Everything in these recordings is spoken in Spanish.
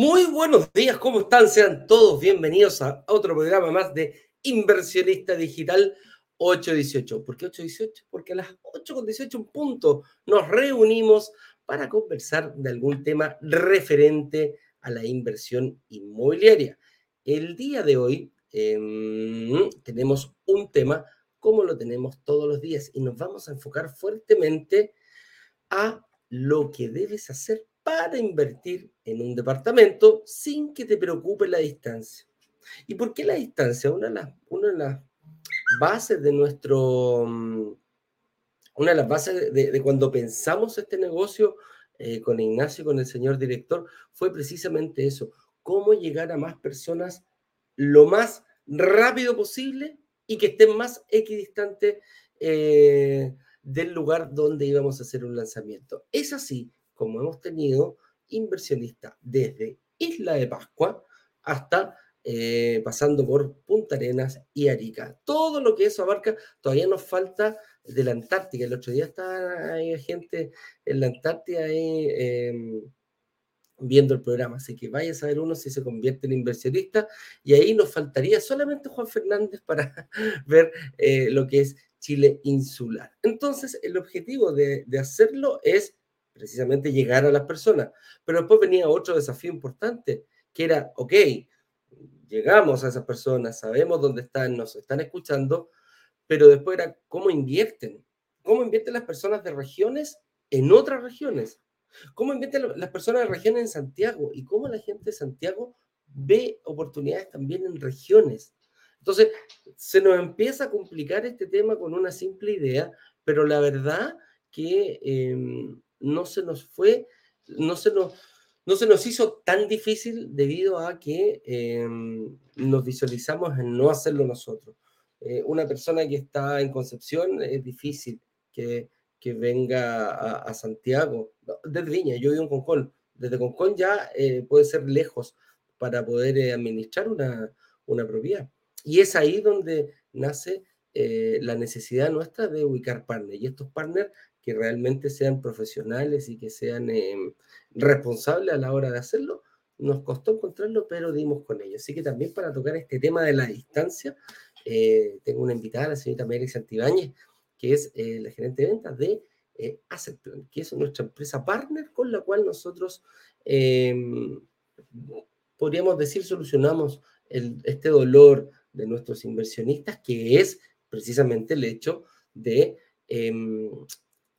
Muy buenos días, ¿cómo están? Sean todos bienvenidos a otro programa más de Inversionista Digital 818. ¿Por qué 818? Porque a las 8.18 en punto nos reunimos para conversar de algún tema referente a la inversión inmobiliaria. El día de hoy em, tenemos un tema como lo tenemos todos los días y nos vamos a enfocar fuertemente a lo que debes hacer para invertir en un departamento sin que te preocupe la distancia. ¿Y por qué la distancia? Una de las, bases de nuestro, mm, una de las bases de, cuando pensamos este negocio eh, con Ignacio, con el señor director, fue precisamente eso, cómo llegar a más personas lo más rápido posible y que estén más equidistantes eh, del lugar donde íbamos a hacer un lanzamiento. Es así como hemos tenido inversionistas desde Isla de Pascua hasta eh, pasando por Punta Arenas y Arica. Todo lo que eso abarca, todavía nos falta de la Antártica. El otro día estaba ahí gente en la Antártida em, viendo el programa, así que vaya a saber uno si se convierte en inversionista y ahí nos faltaría solamente Juan Fernández para ver eh, lo que es Chile insular. Entonces, el objetivo de hacerlo es precisamente llegar a las personas. Pero después venía otro desafío importante, que era, ok, llegamos a esas personas, sabemos dónde están, nos están escuchando, pero después era cómo invierten, cómo invierten las personas de regiones en otras regiones, cómo invierten las personas de regiones en Santiago y cómo la gente de Santiago ve oportunidades también en regiones. Entonces, se nos empieza a complicar este tema con una simple idea, pero la verdad que em, no se nos fue, no se nos, no se nos hizo tan difícil debido a que em, nos visualizamos en no hacerlo nosotros. Eh, una persona que está en Concepción es difícil que, que venga a, Santiago, desde Viña, yo vivo en Concón, desde Concón ya eh, puede ser lejos para poder eh, administrar una, una propiedad. Y es ahí donde nace la necesidad nuestra de ubicar partners. Y estos partners que realmente sean profesionales y que sean em, responsables a la hora de hacerlo. Nos costó encontrarlo, pero dimos con ello. Así que también para tocar este tema de la distancia, eh, tengo una invitada, la señorita Mary Santibáñez, que es eh, la gerente de ventas de eh, Assetplan, que es nuestra empresa partner con la cual nosotros em, podríamos decir solucionamos este dolor de nuestros inversionistas, que es precisamente el hecho de em,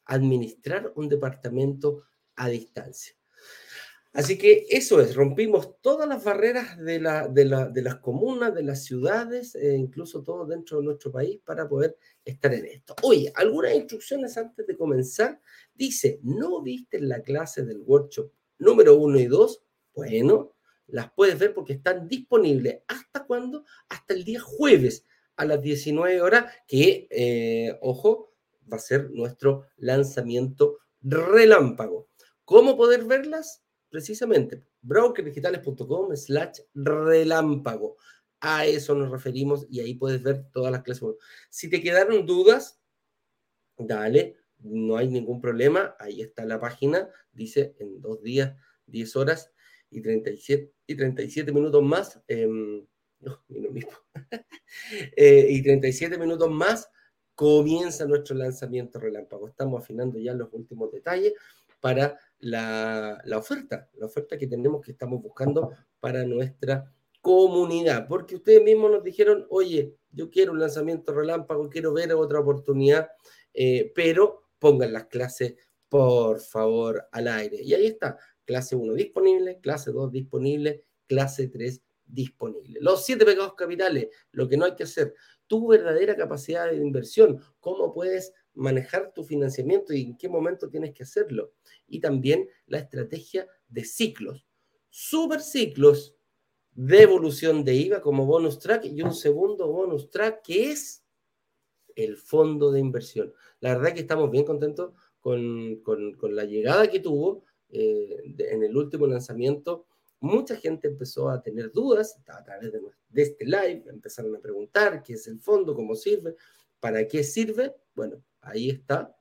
administrar un departamento a distancia. Así que eso es, rompimos todas las barreras de, la, de, las comunas, de las ciudades, e incluso todo dentro de nuestro país para poder estar en esto. Oye, algunas instrucciones antes de comenzar. Dice, ¿no viste la clase del workshop número uno y dos? Bueno, las puedes ver porque están disponibles. ¿Hasta cuándo? Hasta el día jueves a las 19 horas, que, eh, ojo, va a ser nuestro lanzamiento relámpago. ¿Cómo poder verlas? Precisamente, brokerdigitales.com slash relámpago. A eso nos referimos y ahí puedes ver todas las clases. Si te quedaron dudas, dale, no hay ningún problema. Ahí está la página, dice en dos días, 10 horas y 37, y 37 minutos más. Em, no, mismo. eh, y 37 minutos más comienza nuestro lanzamiento relámpago. Estamos afinando ya los últimos detalles para la, oferta, la oferta que tenemos que estamos buscando para nuestra comunidad, porque ustedes mismos nos dijeron, oye, yo quiero un lanzamiento relámpago, quiero ver otra oportunidad, eh, pero pongan las clases, por favor, al aire. Y ahí está, clase 1 disponible, clase 2 disponible, clase 3 disponible. Los siete pecados capitales, lo que no hay que hacer tu verdadera capacidad de inversión, cómo puedes manejar tu financiamiento y en qué momento tienes que hacerlo. Y también la estrategia de ciclos, super ciclos de evolución de IVA como bonus track y un segundo bonus track que es el fondo de inversión. La verdad que estamos bien contentos con, la llegada que tuvo eh, en el último lanzamiento mucha gente empezó a tener dudas a través de, este live, empezaron a preguntar qué es el fondo, cómo sirve, para qué sirve. Bueno, ahí está.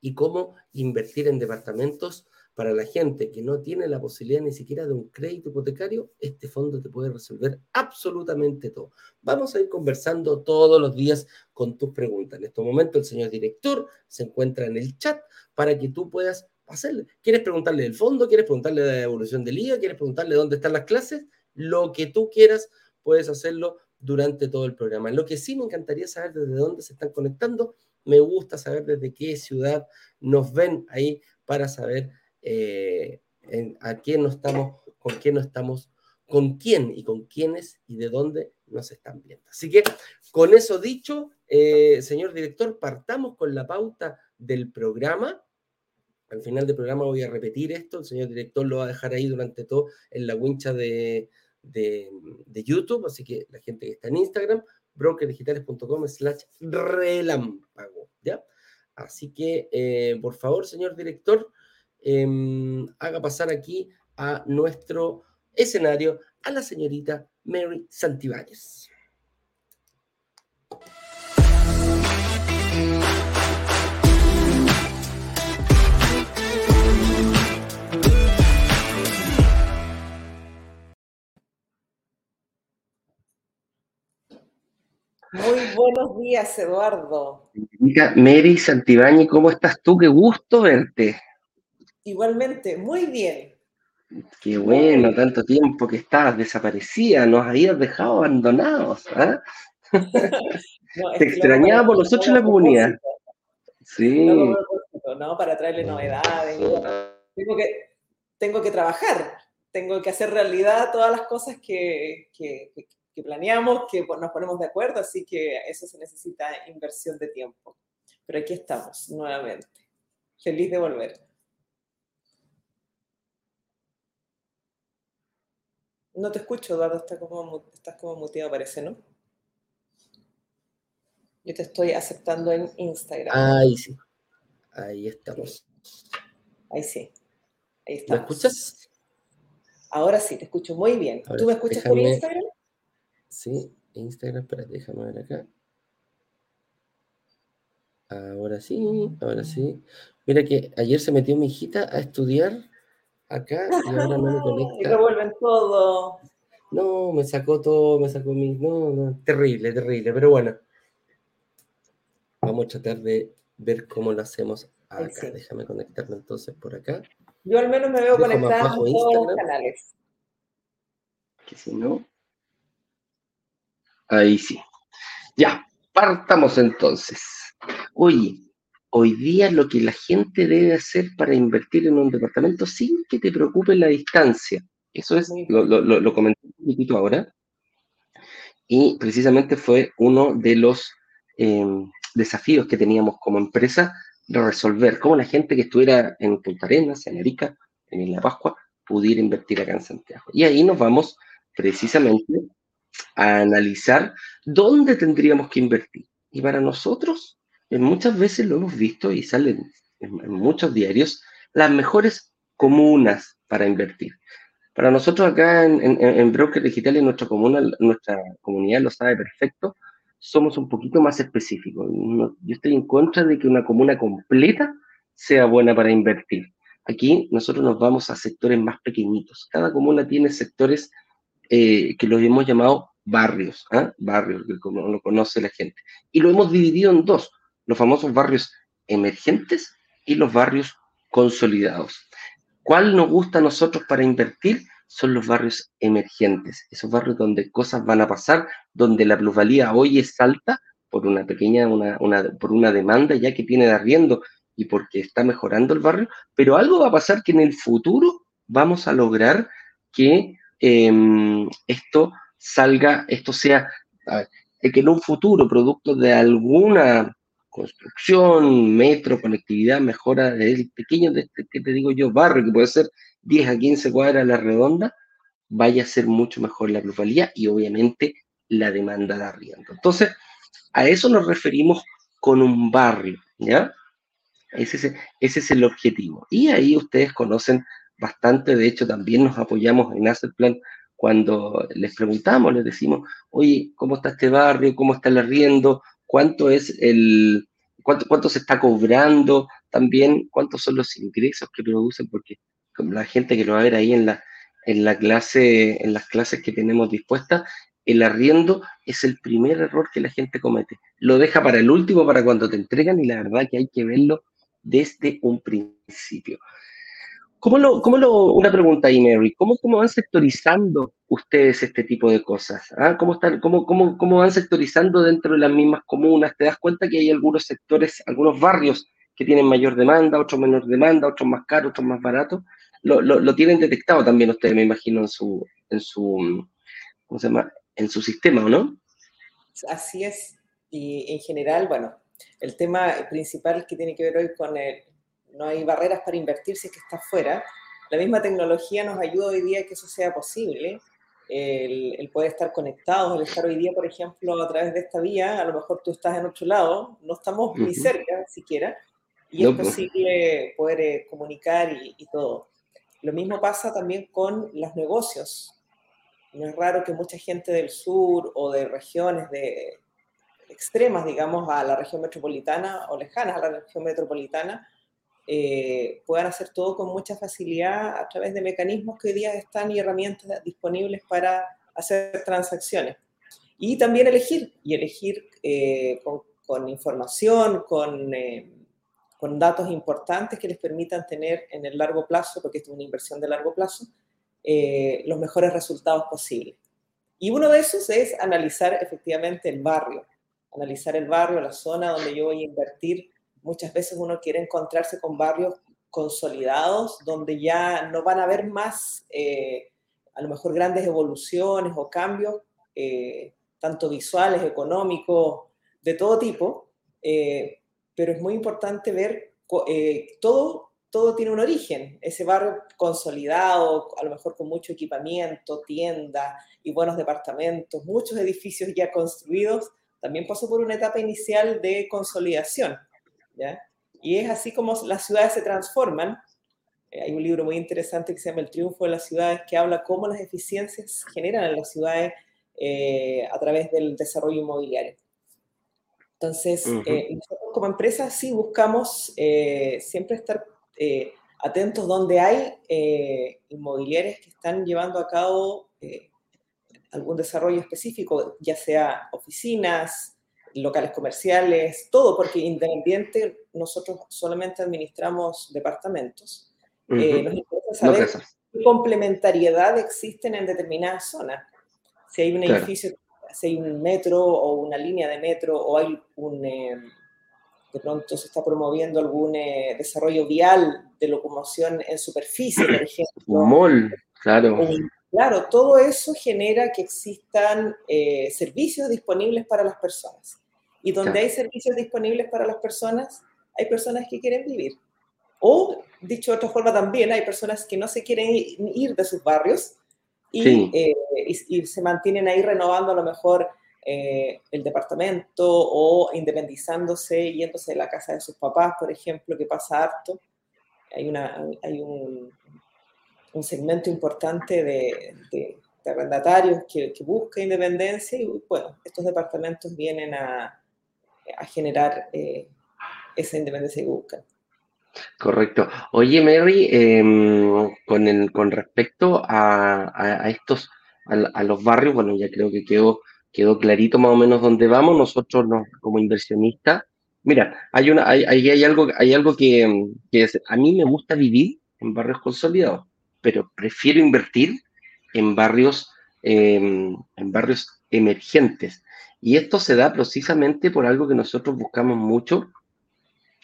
Y cómo invertir en departamentos para la gente que no tiene la posibilidad ni siquiera de un crédito hipotecario, este fondo te puede resolver absolutamente todo. Vamos a ir conversando todos los días con tus preguntas. En estos momentos el señor director se encuentra en el chat para que tú puedas hacerle. ¿Quieres preguntarle del fondo? ¿Quieres preguntarle de la evolución del IA? ¿Quieres preguntarle dónde están las clases? Lo que tú quieras, puedes hacerlo durante todo el programa. Lo que sí me encantaría saber desde dónde se están conectando, me gusta saber desde qué ciudad nos ven ahí para saber eh, a quién no estamos, con quién no estamos, con quién y con quiénes y de dónde nos están viendo. Así que con eso dicho, eh, señor director, partamos con la pauta del programa. Al final del programa voy a repetir esto, el señor director lo va a dejar ahí durante todo en la wincha de, de, YouTube, así que la gente que está en Instagram, brokerdigitales.com slash relámpago, ¿ya? Así que, eh, por favor, señor director, Em, haga pasar aquí a nuestro escenario a la señorita Mary Santibáñez. Muy buenos días, Eduardo. Mary Santibáñez, ¿cómo estás tú? Qué gusto verte. Igualmente, muy bien. Qué bueno, tanto tiempo que estabas desaparecida, nos habías dejado abandonados. ¿ah? Te extrañaba por nosotros en la comunidad. Sí. No, para traerle novedades. Tengo que, tengo que trabajar, tengo que hacer realidad todas las cosas que, que, que planeamos, que nos ponemos de acuerdo, así que eso se necesita inversión de tiempo. Pero aquí estamos nuevamente. Feliz de volver. No te escucho, Eduardo, estás como, estás como muteado, parece, ¿no? Yo te estoy aceptando en Instagram. Ahí sí. Ahí estamos. Ahí sí. Ahí estamos. ¿Me escuchas? Ahora sí, te escucho muy bien. ¿Tú me escuchas por Instagram? Sí, Instagram, espera, déjame ver acá. Ahora sí, ahora sí. Mira que ayer se metió mi hijita a estudiar acá y ahora no me conecta. Y revuelven todo. No, me sacó todo, me sacó mi. No, no, terrible, terrible, pero bueno. Vamos a tratar de ver cómo lo hacemos acá. Déjame conectarme entonces por acá. Yo al menos me veo conectado en todos los canales. Que si no. Ahí sí. Ya, partamos entonces. Oye, hoy día lo que la gente debe hacer para invertir en un departamento sin que te preocupe la distancia. Eso es, lo, lo, comenté un poquito ahora. Y precisamente fue uno de los em, desafíos que teníamos como empresa de resolver cómo la gente que estuviera en Punta Arenas, en Arica, en La Pascua, pudiera invertir acá en Santiago. Y ahí nos vamos precisamente a analizar dónde tendríamos que invertir. Y para nosotros, muchas veces lo hemos visto y salen en, muchos diarios, las mejores comunas para invertir. Para nosotros acá en, en, Broker Digital, en nuestra, comuna, nuestra comunidad lo sabe perfecto, somos un poquito más específicos. yo estoy en contra de que una comuna completa sea buena para invertir. Aquí nosotros nos vamos a sectores más pequeñitos. Cada comuna tiene sectores eh, que los hemos llamado barrios, ¿ah? barrios, que lo conoce la gente. Y lo hemos dividido en dos los famosos barrios emergentes y los barrios consolidados. ¿Cuál nos gusta a nosotros para invertir? Son los barrios emergentes, esos barrios donde cosas van a pasar, donde la plusvalía hoy es alta por una pequeña, por una demanda ya que tiene de arriendo y porque está mejorando el barrio, pero algo va a pasar que en el futuro vamos a lograr que em, esto salga, esto sea, que en un futuro, producto de alguna construcción, metro, conectividad, mejora del pequeño, de este, que te digo yo, barrio, que puede ser 10 a 15 cuadras a la redonda, vaya a ser mucho mejor la plusvalía y obviamente la demanda de arriendo. Entonces, a eso nos referimos con un barrio, ¿ya? Ese es, ese es el objetivo. Y ahí ustedes conocen bastante, de hecho también nos apoyamos en Asset Plan cuando les preguntamos, les decimos, oye, ¿cómo está este barrio? ¿Cómo está el arriendo? cuánto es el, cuánto, cuánto se está cobrando también, cuántos son los ingresos que producen, porque la gente que lo va a ver ahí en la, en la clase, en las clases que tenemos dispuestas, el arriendo es el primer error que la gente comete. Lo deja para el último, para cuando te entregan, y la verdad que hay que verlo desde un principio. ¿Cómo lo, cómo lo, una pregunta ahí, Mary, ¿cómo, cómo van sectorizando ustedes este tipo de cosas? ¿Ah? ¿Cómo, están, cómo, cómo, ¿Cómo van sectorizando dentro de las mismas comunas? ¿Te das cuenta que hay algunos sectores, algunos barrios que tienen mayor demanda, otros menor demanda, otros más caros, otros más baratos? Lo, lo, lo tienen detectado también ustedes, me imagino, en su, en su, ¿cómo se llama? En su sistema, ¿o no? Así es. Y en general, bueno, el tema principal que tiene que ver hoy con el, no hay barreras para invertir si es que está fuera. La misma tecnología nos ayuda hoy día a que eso sea posible. El, poder estar conectados, el estar hoy día, por ejemplo, a través de esta vía, a lo mejor tú estás en otro lado, no estamos ni cerca siquiera, y es pues. posible poder eh, comunicar y, y, todo. Lo mismo pasa también con los negocios. No es raro que mucha gente del sur o de regiones de extremas, digamos, a la región metropolitana o lejanas a la región metropolitana, eh, puedan hacer todo con mucha facilidad a través de mecanismos que hoy día están y herramientas disponibles para hacer transacciones. Y también elegir, y elegir eh, con, información, con, eh, con, datos importantes que les permitan tener en el largo plazo, porque esto es una inversión de largo plazo, los mejores resultados posibles. Y uno de esos es analizar efectivamente el barrio, analizar el barrio, la zona donde yo voy a invertir muchas veces uno quiere encontrarse con barrios consolidados donde ya no van a haber más, eh, a lo mejor, grandes evoluciones o cambios, eh, tanto visuales, económicos, de todo tipo, eh, pero es muy importante ver todo. Todo tiene un origen, ese barrio consolidado, a lo mejor con mucho equipamiento, tienda y buenos departamentos, muchos edificios ya construidos, también pasó por una etapa inicial de consolidación y es así como las ciudades se transforman. Eh, hay un libro muy interesante que se llama El triunfo de las ciudades que habla cómo las eficiencias generan en las ciudades eh, a través del desarrollo inmobiliario. Entonces, eh, nosotros como empresa sí buscamos siempre estar atentos donde hay inmobiliarias que están llevando a cabo algún desarrollo específico, ya sea oficinas, locales comerciales, todo, porque independiente nosotros solamente administramos departamentos. Eh, nos interesa saber qué complementariedad existen en determinadas zonas. Si hay un edificio, si hay un metro o una línea de metro o hay un... Eh, de pronto se está promoviendo algún eh, desarrollo vial de locomoción en superficie, por ejemplo. Un mall, claro. claro, todo eso genera que existan servicios disponibles para las personas. Y donde hay servicios disponibles para las personas, hay personas que quieren vivir. O, dicho de otra forma también, hay personas que no se quieren ir de sus barrios y, eh, y, se mantienen ahí renovando a lo mejor eh, el departamento o independizándose, yéndose de la casa de sus papás, por ejemplo, que pasa harto. Hay, una, hay un, un segmento importante de, de, arrendatarios que, que busca independencia y bueno, estos departamentos vienen a, a generar eh, esa independencia que buscan. Correcto. Oye, Mary, em, con, con respecto a, estos, a, los barrios, bueno, ya creo que quedó, quedó clarito más o menos dónde vamos. Nosotros, como inversionistas, mira, hay, una, hay, hay, algo, hay algo que, a mí me gusta vivir en barrios consolidados, pero prefiero invertir en barrios, em, en barrios emergentes. Y esto se da precisamente por algo que nosotros buscamos mucho,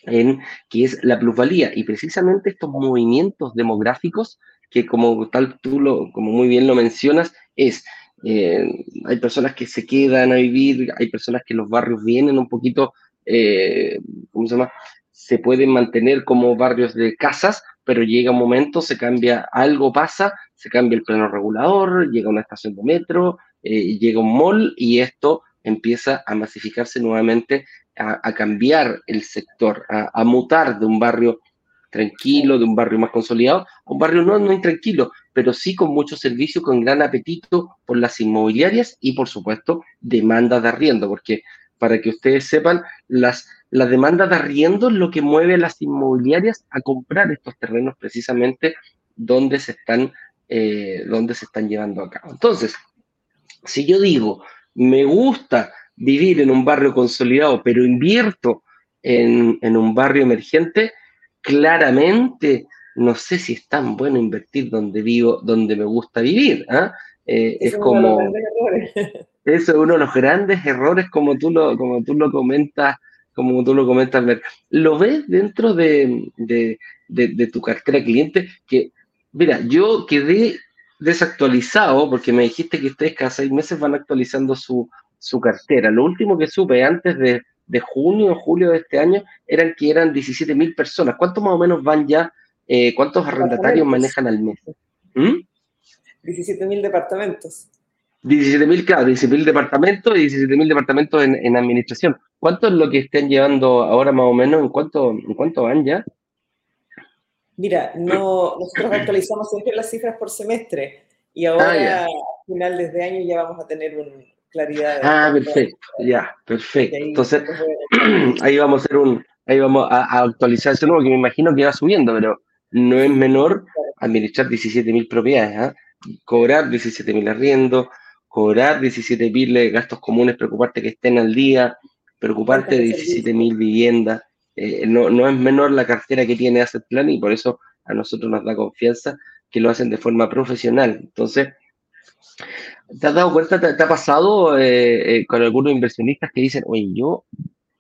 en, que es la plusvalía. Y precisamente estos movimientos demográficos, que como tal tú lo, como muy bien lo mencionas, es, eh, hay personas que se quedan a vivir, hay personas que los barrios vienen un poquito, eh, ¿cómo se llama? Se pueden mantener como barrios de casas, pero llega un momento, se cambia, algo pasa, se cambia el plano regulador, llega una estación de metro, eh, llega un mall y esto empieza a masificarse nuevamente, a, cambiar el sector, a, mutar de un barrio tranquilo, de un barrio más consolidado, a un barrio no, no intranquilo, pero sí con mucho servicio, con gran apetito por las inmobiliarias y, por supuesto, demanda de arriendo, porque para que ustedes sepan, las, la demanda de arriendo es lo que mueve a las inmobiliarias a comprar estos terrenos precisamente donde se están, eh, donde se están llevando a cabo. Entonces, si yo digo, me gusta vivir en un barrio consolidado, pero invierto en, en un barrio emergente, claramente no sé si es tan bueno invertir donde vivo, donde me gusta vivir. ¿ah? Eh, es como... Eso es uno de los grandes errores, como tú lo, como tú lo comentas, como tú lo comentas, ¿Lo ves dentro de, tu cartera cliente? Que, mira, yo quedé desactualizado porque me dijiste que ustedes cada seis meses van actualizando su, cartera. Lo último que supe antes de, junio o julio de este año eran que eran 17 mil personas. ¿Cuántos más o menos van ya? Eh, ¿Cuántos arrendatarios manejan al mes? ¿Mm? 17.000 departamentos. 17.000, claro, 17.000 departamentos y 17.000 departamentos en, en, administración. ¿Cuánto es lo que estén llevando ahora más o menos? ¿En cuánto, en cuánto van ya? Mira, no, nosotros actualizamos siempre las cifras por semestre y ahora, ah, al final de este año, ya vamos a tener una claridad. ah, perfecto, ya, perfecto. Entonces, ahí vamos a hacer un, ahí vamos a, actualizar ese nuevo que me imagino que va subiendo, pero no es menor administrar 17.000 propiedades. ¿ah? cobrar 17 mil arriendo, cobrar 17 mil gastos comunes, preocuparte que estén al día, preocuparte de 17 mil viviendas. Eh, no, es menor la cartera que tiene Asset Plan y por eso a nosotros nos da confianza que lo hacen de forma profesional. Entonces, ¿te has dado cuenta, te, ha pasado eh, eh, con algunos inversionistas que dicen, oye, yo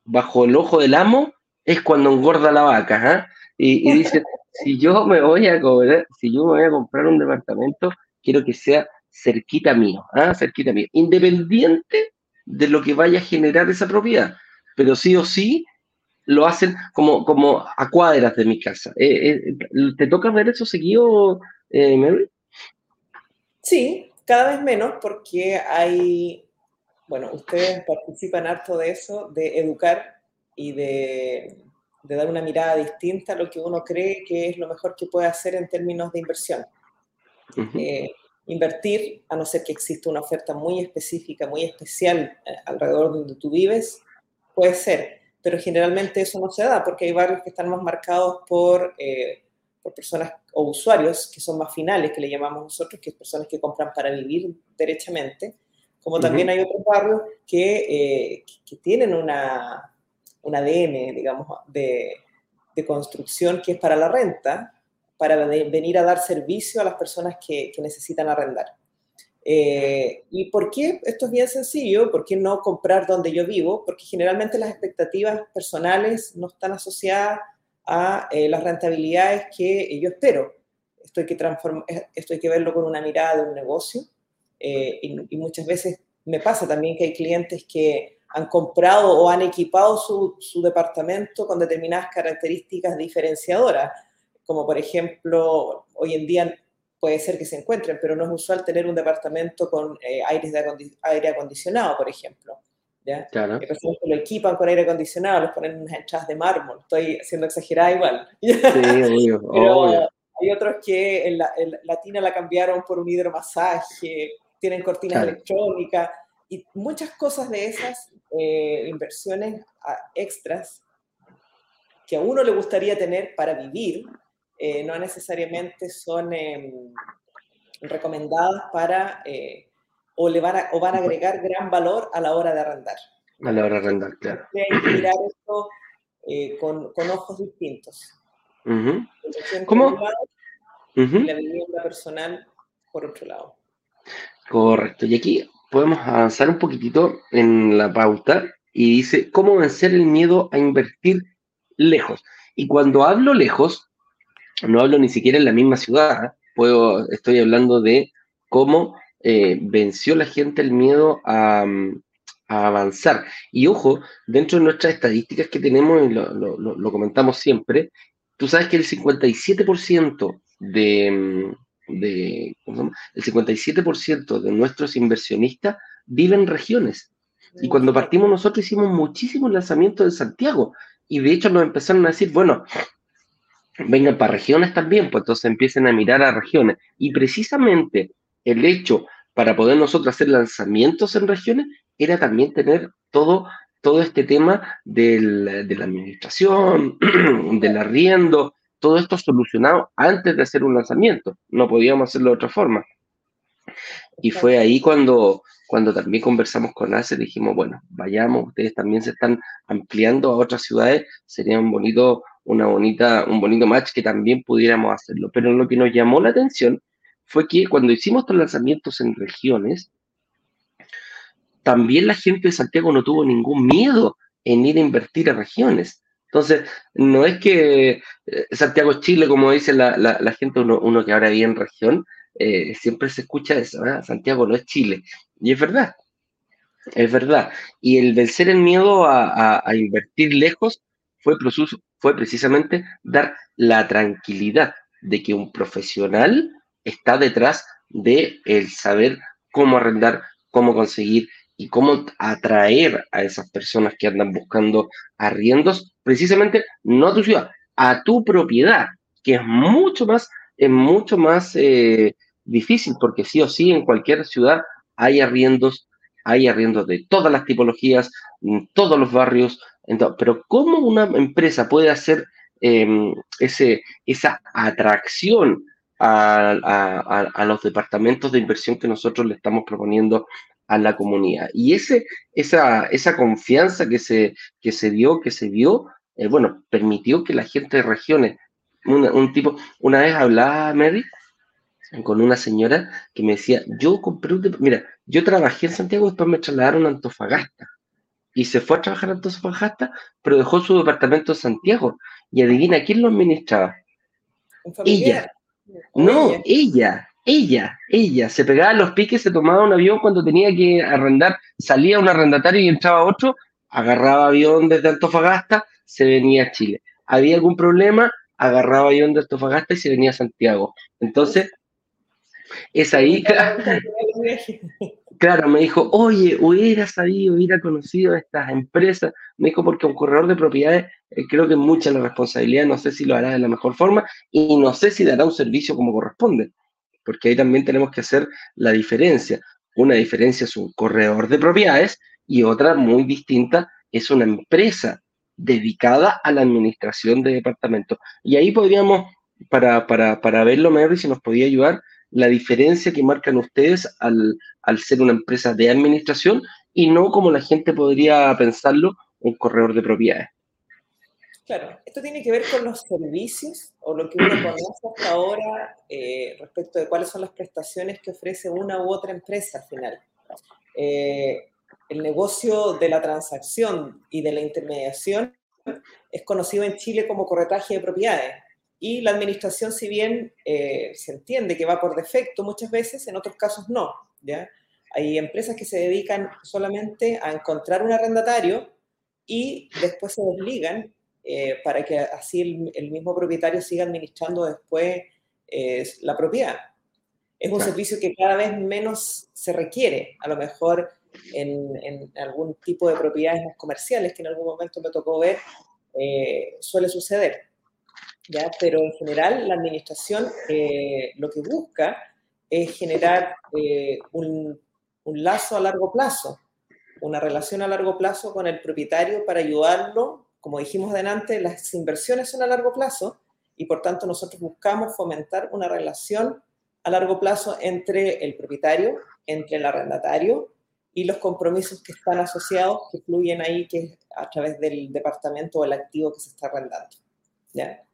bajo el ojo del amo es cuando engorda la vaca, ¿ah? y, y dicen, si yo me voy a cobrar, si yo me voy a comprar un departamento, quiero que sea cerquita mío, ¿ah? cerquita mío, independiente de lo que vaya a generar esa propiedad, pero sí o sí lo hacen como, como a cuadras de mi casa. Eh, eh, ¿Te toca ver eso seguido, eh, Mary? Sí, cada vez menos porque hay, bueno, ustedes participan harto de eso, de educar y de, de dar una mirada distinta a lo que uno cree que es lo mejor que puede hacer en términos de inversión. Eh, invertir, a no ser que exista una oferta muy específica, muy especial eh, alrededor donde tú vives, puede ser, pero generalmente eso no se da porque hay barrios que están más marcados por, eh, por personas o usuarios que son más finales, que le llamamos nosotros, que es personas que compran para vivir derechamente, como también hay otros barrios que, que tienen una, un ADN, digamos, de, de construcción que es para la renta, para venir a dar servicio a las personas que, necesitan arrendar. Eh, ¿Y por qué? Esto es bien sencillo. ¿Por qué no comprar donde yo vivo? Porque generalmente las expectativas personales no están asociadas a eh, las rentabilidades que yo espero. Esto hay, que esto hay que verlo con una mirada de un negocio. Eh, y, muchas veces me pasa también que hay clientes que han comprado o han equipado su, su departamento con determinadas características diferenciadoras como por ejemplo, hoy en día puede ser que se encuentren, pero no es usual tener un departamento con eh, aires de aire acondicionado, por ejemplo. ¿ya? Claro. Que lo equipan con aire acondicionado, les ponen unas entradas de mármol. Estoy siendo exagerada igual. Sí, obvio, pero Hay otros que en la, tina la cambiaron por un hidromasaje, tienen cortinas electrónicas y muchas cosas de esas eh, inversiones ah, extras que a uno le gustaría tener para vivir, eh, no necesariamente son em, recomendadas para eh, o, le van a, o van a agregar gran valor a la hora de arrendar. A la hora de arrendar, claro. Hay que mirar esto eh, con, con, ojos distintos. ¿Cómo? la vivienda personal por otro lado. Correcto. Y aquí podemos avanzar un poquitito en la pauta y dice, ¿cómo vencer el miedo a invertir lejos? Y cuando hablo lejos, no hablo ni siquiera en la misma ciudad, ¿eh? Puedo, estoy hablando de cómo eh, venció la gente el miedo a, avanzar. Y ojo, dentro de nuestras estadísticas que tenemos, y lo, comentamos siempre, tú sabes que el 57% de, de el 57% de nuestros inversionistas viven en regiones. Y cuando partimos nosotros hicimos muchísimos lanzamientos en Santiago. Y de hecho nos empezaron a decir, bueno, vengan para regiones también, pues entonces empiecen a mirar a regiones. Y precisamente el hecho para poder nosotros hacer lanzamientos en regiones era también tener todo todo este tema de la administración, del arriendo, todo esto solucionado antes de hacer un lanzamiento. No podíamos hacerlo de otra forma. Y fue ahí cuando, cuando también conversamos con ACE, dijimos, bueno, vayamos, ustedes también se están ampliando a otras ciudades, sería un bonito, una bonita, un bonito match que también pudiéramos hacerlo. Pero lo que nos llamó la atención fue que cuando hicimos estos lanzamientos en regiones, también la gente de Santiago no tuvo ningún miedo en ir a invertir a regiones. Entonces, no es que eh, Santiago Chile, como dice la, la, gente, uno, uno, que ahora vive en región, eh, siempre se escucha eso, ¿verdad? Santiago no es Chile. Y es verdad, es verdad. Y el vencer el miedo a, a, invertir lejos fue, fue precisamente dar la tranquilidad de que un profesional está detrás de el saber cómo arrendar, cómo conseguir y cómo atraer a esas personas que andan buscando arriendos, precisamente no a tu ciudad, a tu propiedad, que es mucho más, es mucho más eh, difícil, porque sí o sí en cualquier ciudad hay arriendos, hay arriendos de todas las tipologías, en todos los barrios, pero ¿cómo una empresa puede hacer em, ese, esa atracción a, a, los departamentos de inversión que nosotros le estamos proponiendo a la comunidad. Y ese, esa, esa confianza que se, que se dio, que se vio, eh, bueno, permitió que la gente de regiones, un tipo, una vez hablaba Mary con una señora que me decía, yo compré un, mira, yo trabajé en Santiago, después me trasladaron a Antofagasta. Y se fue a trabajar a Antofagasta, pero dejó su departamento en Santiago. Y adivina, ¿quién lo administraba? Ella. No, ella ella, ella, se pegaba los piques, se tomaba un avión cuando tenía que arrendar, salía un arrendatario y entraba otro, agarraba avión desde Antofagasta, se venía a Chile. Había algún problema, agarraba avión de Antofagasta y se venía a Santiago. Entonces, es ahí, claro, me dijo, oye, hubiera sabido, hubiera conocido estas empresas, me dijo, porque un corredor de propiedades eh, creo que es mucha la responsabilidad, no sé si lo hará de la mejor forma y no sé si dará un servicio como corresponde porque ahí también tenemos que hacer la diferencia. Una diferencia es un corredor de propiedades y otra muy distinta es una empresa dedicada a la administración de departamentos. Y ahí podríamos, para, para, para verlo, Mary, si nos podía ayudar, la diferencia que marcan ustedes al, al ser una empresa de administración y no como la gente podría pensarlo, un corredor de propiedades. Claro, esto tiene que ver con los servicios o lo que uno conoce hasta ahora eh, respecto de cuáles son las prestaciones que ofrece una u otra empresa al final. Eh, el negocio de la transacción y de la intermediación es conocido en Chile como corretaje de propiedades. Y la administración, si bien eh, se entiende que va por defecto muchas veces, en otros casos no. ¿ya? Hay empresas que se dedican solamente a encontrar un arrendatario y después se desligan eh, para que así el, mismo propietario siga administrando después eh, la propiedad. Es un servicio que cada vez menos se requiere, a lo mejor en, algún tipo de propiedades más comerciales que en algún momento me tocó ver, eh, suele suceder. ¿Ya? Pero en general la administración lo que busca es generar un, un lazo a largo plazo, una relación a largo plazo con el propietario para ayudarlo como dijimos adelante, las inversiones son a largo plazo y por tanto nosotros buscamos fomentar una relación a largo plazo entre el propietario, entre el arrendatario y los compromisos que están asociados, que fluyen ahí que a través del departamento o el activo que se está arrendando. ¿ya?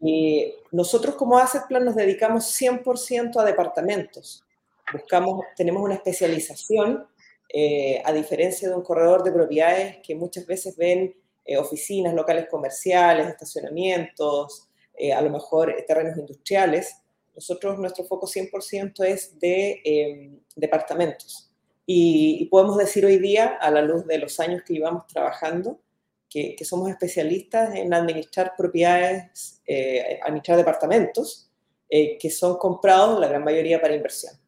Y nosotros como Asset nos dedicamos 100% a departamentos. Buscamos, tenemos una especialización, eh, a diferencia de un corredor de propiedades que muchas veces ven eh, oficinas, locales comerciales, estacionamientos, eh, a lo mejor eh, terrenos industriales. Nosotros, nuestro foco 100% es de em, departamentos. Y, podemos decir hoy día, a la luz de los años que llevamos trabajando, que, somos especialistas en administrar propiedades, administrar departamentos, que son comprados la gran mayoría para inversión.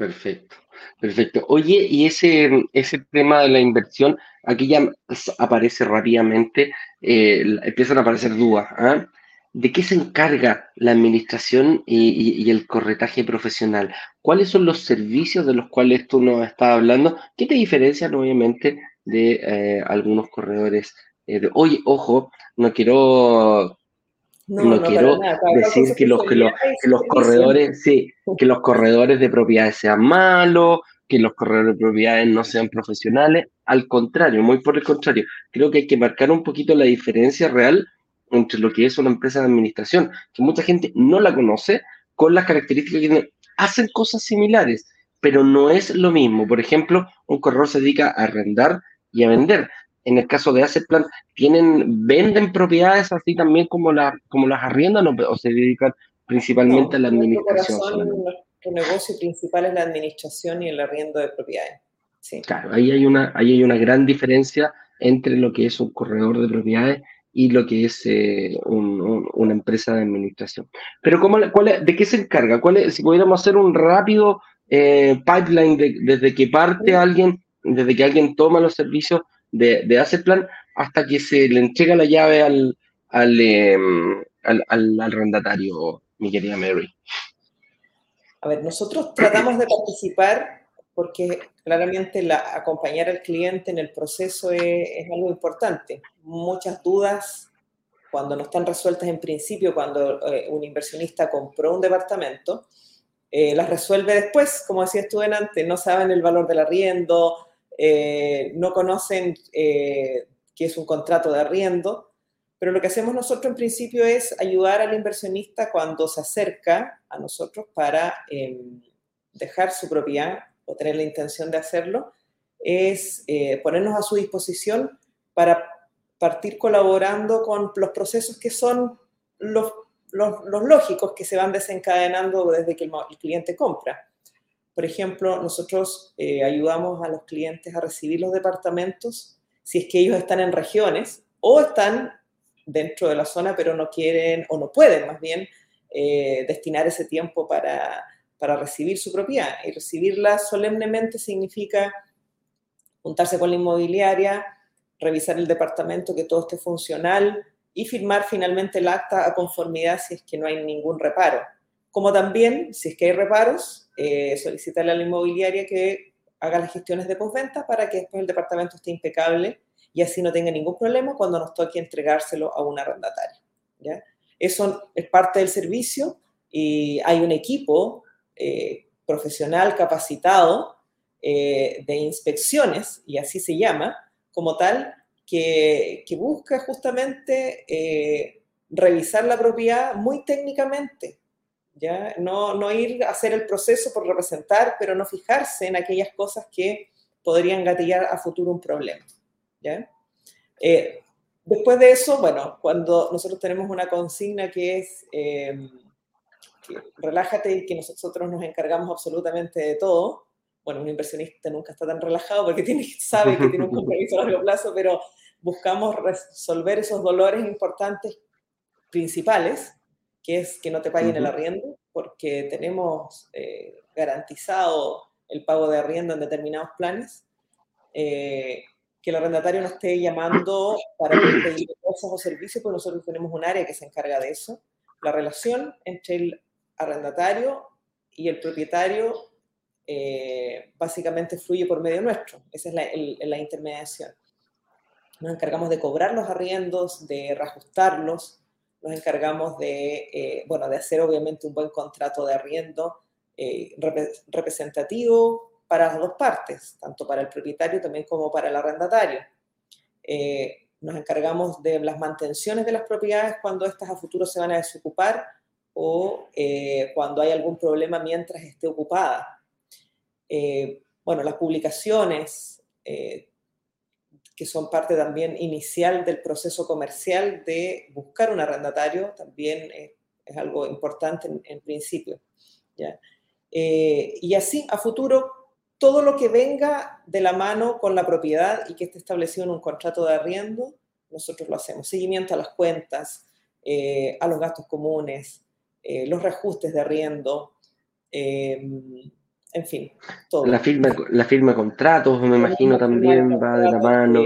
Perfecto, perfecto. Oye, y ese, ese tema de la inversión, aquí ya aparece rápidamente, eh, empiezan a aparecer dudas. ¿ah? ¿De qué se encarga la administración y, el corretaje profesional? ¿Cuáles son los servicios de los cuales tú nos estás hablando? ¿Qué te diferencia, obviamente, de eh, algunos corredores. Eh, de, Oye, ojo, no quiero no, quiero decir que los, que los, que los corredores, sí, que los corredores de propiedades sean malos, que los corredores de propiedades no sean profesionales. Al contrario, muy por el contrario, creo que hay que marcar un poquito la diferencia real entre lo que es una empresa de administración, que mucha gente no la conoce, con las características que tiene. Hacen cosas similares, pero no es lo mismo. Por ejemplo, un corredor se dedica a arrendar y a vender en el caso de Asset Plan, ¿tienen, venden propiedades así también como, la, como las arriendan o, se dedican principalmente a la administración? Nuestro negocio principal es la administración y el arriendo de propiedades. Claro, ahí hay, una, ahí hay una gran diferencia entre lo que es un corredor de propiedades y lo que es eh, una empresa de administración. Pero ¿cómo, cuál ¿de qué se encarga? ¿Cuál es, si pudiéramos hacer un rápido eh, pipeline desde que parte alguien, desde que alguien toma los servicios de, de Plan hasta que se le entrega la llave al, em, al, al, arrendatario, mi querida Mary. A ver, nosotros tratamos de participar porque claramente la, acompañar al cliente en el proceso es, algo importante. Muchas dudas, cuando no están resueltas en principio, cuando eh, un inversionista compró un departamento, eh, las resuelve después, como decías tú antes, no saben el valor del arriendo, eh, no conocen eh, qué es un contrato de arriendo, pero lo que hacemos nosotros en principio es ayudar al inversionista cuando se acerca a nosotros para em, dejar su propiedad o tener la intención de hacerlo, es eh, ponernos a su disposición para partir colaborando con los procesos que son los, los lógicos que se van desencadenando desde que el cliente compra. Por ejemplo, nosotros eh, ayudamos a los clientes a recibir los departamentos si es que ellos están en regiones o están dentro de la zona, pero no quieren o no pueden más bien eh, destinar ese tiempo para, para recibir su propiedad. Y recibirla solemnemente significa juntarse con la inmobiliaria, revisar el departamento, que todo esté funcional y firmar finalmente el acta a conformidad si es que no hay ningún reparo. Como también, si es que hay reparos, eh, solicitarle a la inmobiliaria que haga las gestiones de postventa para que después el departamento esté impecable y así no tenga ningún problema cuando nos toque entregárselo a un arrendatario. ¿ya? Eso es parte del servicio y hay un equipo eh, profesional capacitado eh, de inspecciones, y así se llama, como tal, que, que busca justamente revisar la propiedad muy técnicamente, ¿ya? No, no ir a hacer el proceso por representar, pero no fijarse en aquellas cosas que podrían gatillar a futuro un problema, ¿ya? Eh, después de eso, bueno, cuando nosotros tenemos una consigna que es eh, relájate y que nosotros nos encargamos absolutamente de todo, bueno, un inversionista nunca está tan relajado porque tiene, sabe que tiene un compromiso a largo plazo, pero buscamos resolver esos dolores importantes principales que es que no te paguen el arriendo, porque tenemos eh, garantizado el pago de arriendo en determinados planes, eh, que el arrendatario no esté llamando para pedir cosas o servicios, porque nosotros tenemos un área que se encarga de eso. La relación entre el arrendatario y el propietario eh, básicamente fluye por medio nuestro. Esa es la, la intermediación. Nos encargamos de cobrar los arriendos, de reajustarlos, nos encargamos de, eh, bueno, de hacer obviamente un buen contrato de arriendo eh, representativo para las dos partes, tanto para el propietario también como para el arrendatario. Eh, nos encargamos de las mantenciones de las propiedades cuando estas a futuro se van a desocupar o cuando hay algún problema mientras esté ocupada. bueno, las publicaciones, que son parte también inicial del proceso comercial de buscar un arrendatario, también es, algo importante en, principio. ¿ya? Eh, y así, a futuro, todo lo que venga de la mano con la propiedad y que esté establecido en un contrato de arriendo, nosotros lo hacemos. Seguimiento a las cuentas, eh, a los gastos comunes, eh, los reajustes de arriendo, en fin, todo. La firma, la firma de contratos, me imagino, también va de la mano.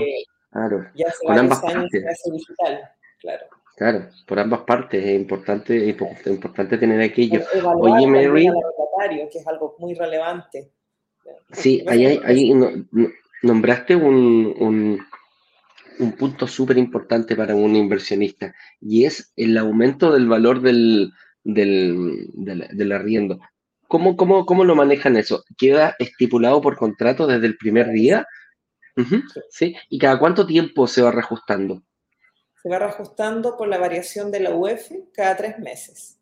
Claro, ya con ambas partes. Digital, claro. Claro, por ambas partes es importante, es importante tener aquello. Oye, Mary. que es algo muy relevante. Sí, ahí, ahí nombraste un, un, punto súper importante para un inversionista y es el aumento del valor del, del, arriendo. ¿Cómo, cómo, ¿Cómo lo manejan eso? ¿Queda estipulado por contrato desde el primer día? ¿Sí? ¿Y cada cuánto tiempo se va reajustando? Se va reajustando por la variación de la UEF cada tres meses.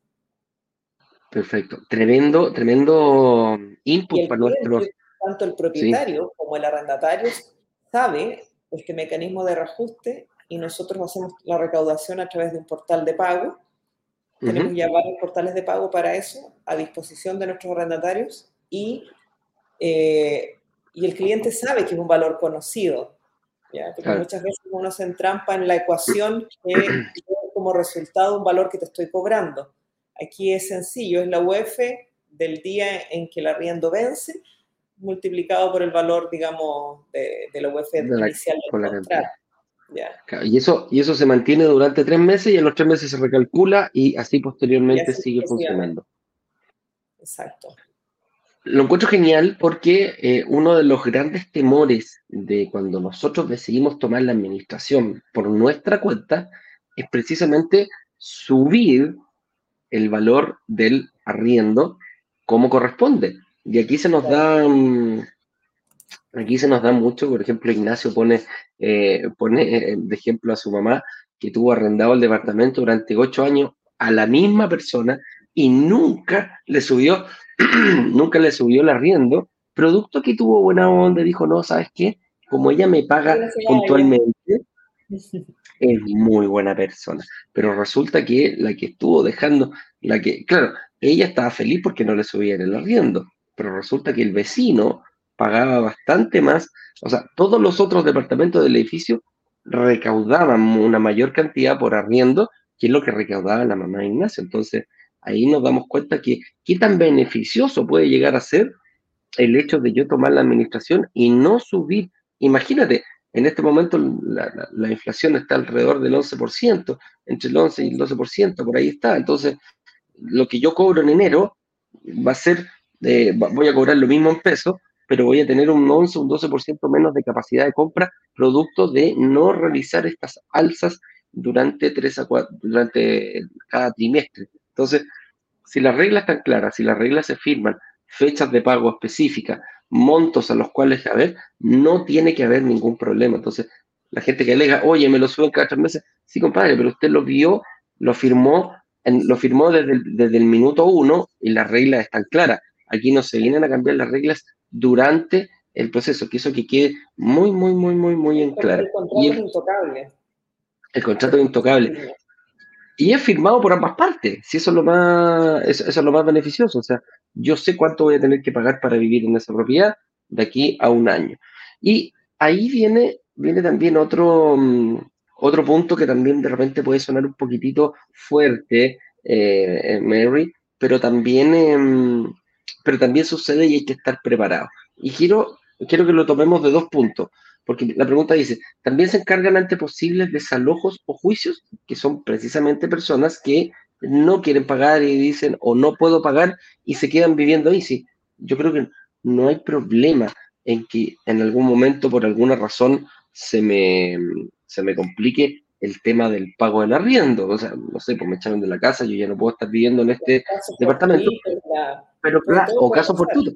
Perfecto. Tremendo, tremendo input para nuestros. Tanto el propietario como el arrendatario sabe este mecanismo de reajuste y nosotros hacemos la recaudación a través de un portal de pago. Tenemos ya varios portales de pago para eso a disposición de nuestros arrendatarios y, eh, y el cliente sabe que es un valor conocido. ¿ya? Porque muchas veces uno se entrampa en la ecuación que como resultado un valor que te estoy cobrando Aquí es sencillo, es la UF del día en que el arriendo vence, multiplicado por el valor, digamos, de, la UF inicial del contrato. Y, eso, y eso se mantiene durante tres meses y en los tres meses se recalcula y así posteriormente sigue funcionando. Exacto. Lo encuentro genial porque eh, uno de los grandes temores de cuando nosotros decidimos tomar la administración por nuestra cuenta es precisamente subir el valor del arriendo como corresponde. Y aquí se nos da, aquí se nos da mucho, por ejemplo, Ignacio pone, eh, pone eh, de ejemplo a su mamá que tuvo arrendado el departamento durante ocho años a la misma persona y nunca le subió, nunca le subió el arriendo, producto que tuvo buena onda, dijo, no, ¿sabes qué? Como ella me paga puntualmente, es muy buena persona. Pero resulta que la que estuvo dejando, la que, claro, ella estaba feliz porque no le subían el arriendo, pero resulta que el vecino pagaba bastante más, o sea, todos los otros departamentos del edificio recaudaban una mayor cantidad por arriendo que es lo que recaudaba la mamá de Ignacio. Entonces, ahí nos damos cuenta que qué tan beneficioso puede llegar a ser el hecho de yo tomar la administración y no subir. Imagínate, en este momento la, inflación está alrededor del 11%, entre el 11 y el 12%, por ahí está. Entonces, lo que yo cobro en enero va a ser, eh, voy a cobrar lo mismo en pesos, pero voy a tener un 11, un 12% menos de capacidad de compra, producto de no realizar estas alzas durante, tres a durante cada trimestre. Entonces, si las reglas están claras, si las reglas se firman, fechas de pago específicas, montos a los cuales haber, no tiene que haber ningún problema. Entonces, la gente que alega, oye, me lo suben cada tres meses, sí, compadre, pero usted lo vio, lo firmó, lo firmó desde desde el minuto uno y las reglas están claras. Aquí no se vienen a cambiar las reglas durante el proceso, que eso que quede muy, muy, muy, muy, muy en claro. El contrato es intocable. El contrato es intocable. Y es firmado por ambas partes, si eso es lo más, eso es lo más beneficioso. O sea, yo sé cuánto voy a tener que pagar para vivir en esa propiedad de aquí a un año. Y ahí viene, viene también otro, mm, otro punto que también de repente puede sonar un poquitito fuerte, eh, Mary, pero también, em, pero también sucede y hay que estar preparado. Y quiero, quiero que lo tomemos de dos puntos, porque la pregunta dice, ¿también se encargan ante posibles desalojos o juicios? Que son precisamente personas que no quieren pagar y dicen o no puedo pagar y se quedan viviendo ahí. Sí, yo creo que no hay problema en que en algún momento por alguna razón se me, se me complique el tema del pago del arriendo. O sea, no sé, pues me echaron de la casa, yo ya no puedo estar viviendo en este departamento. pero claro, o caso fortuito.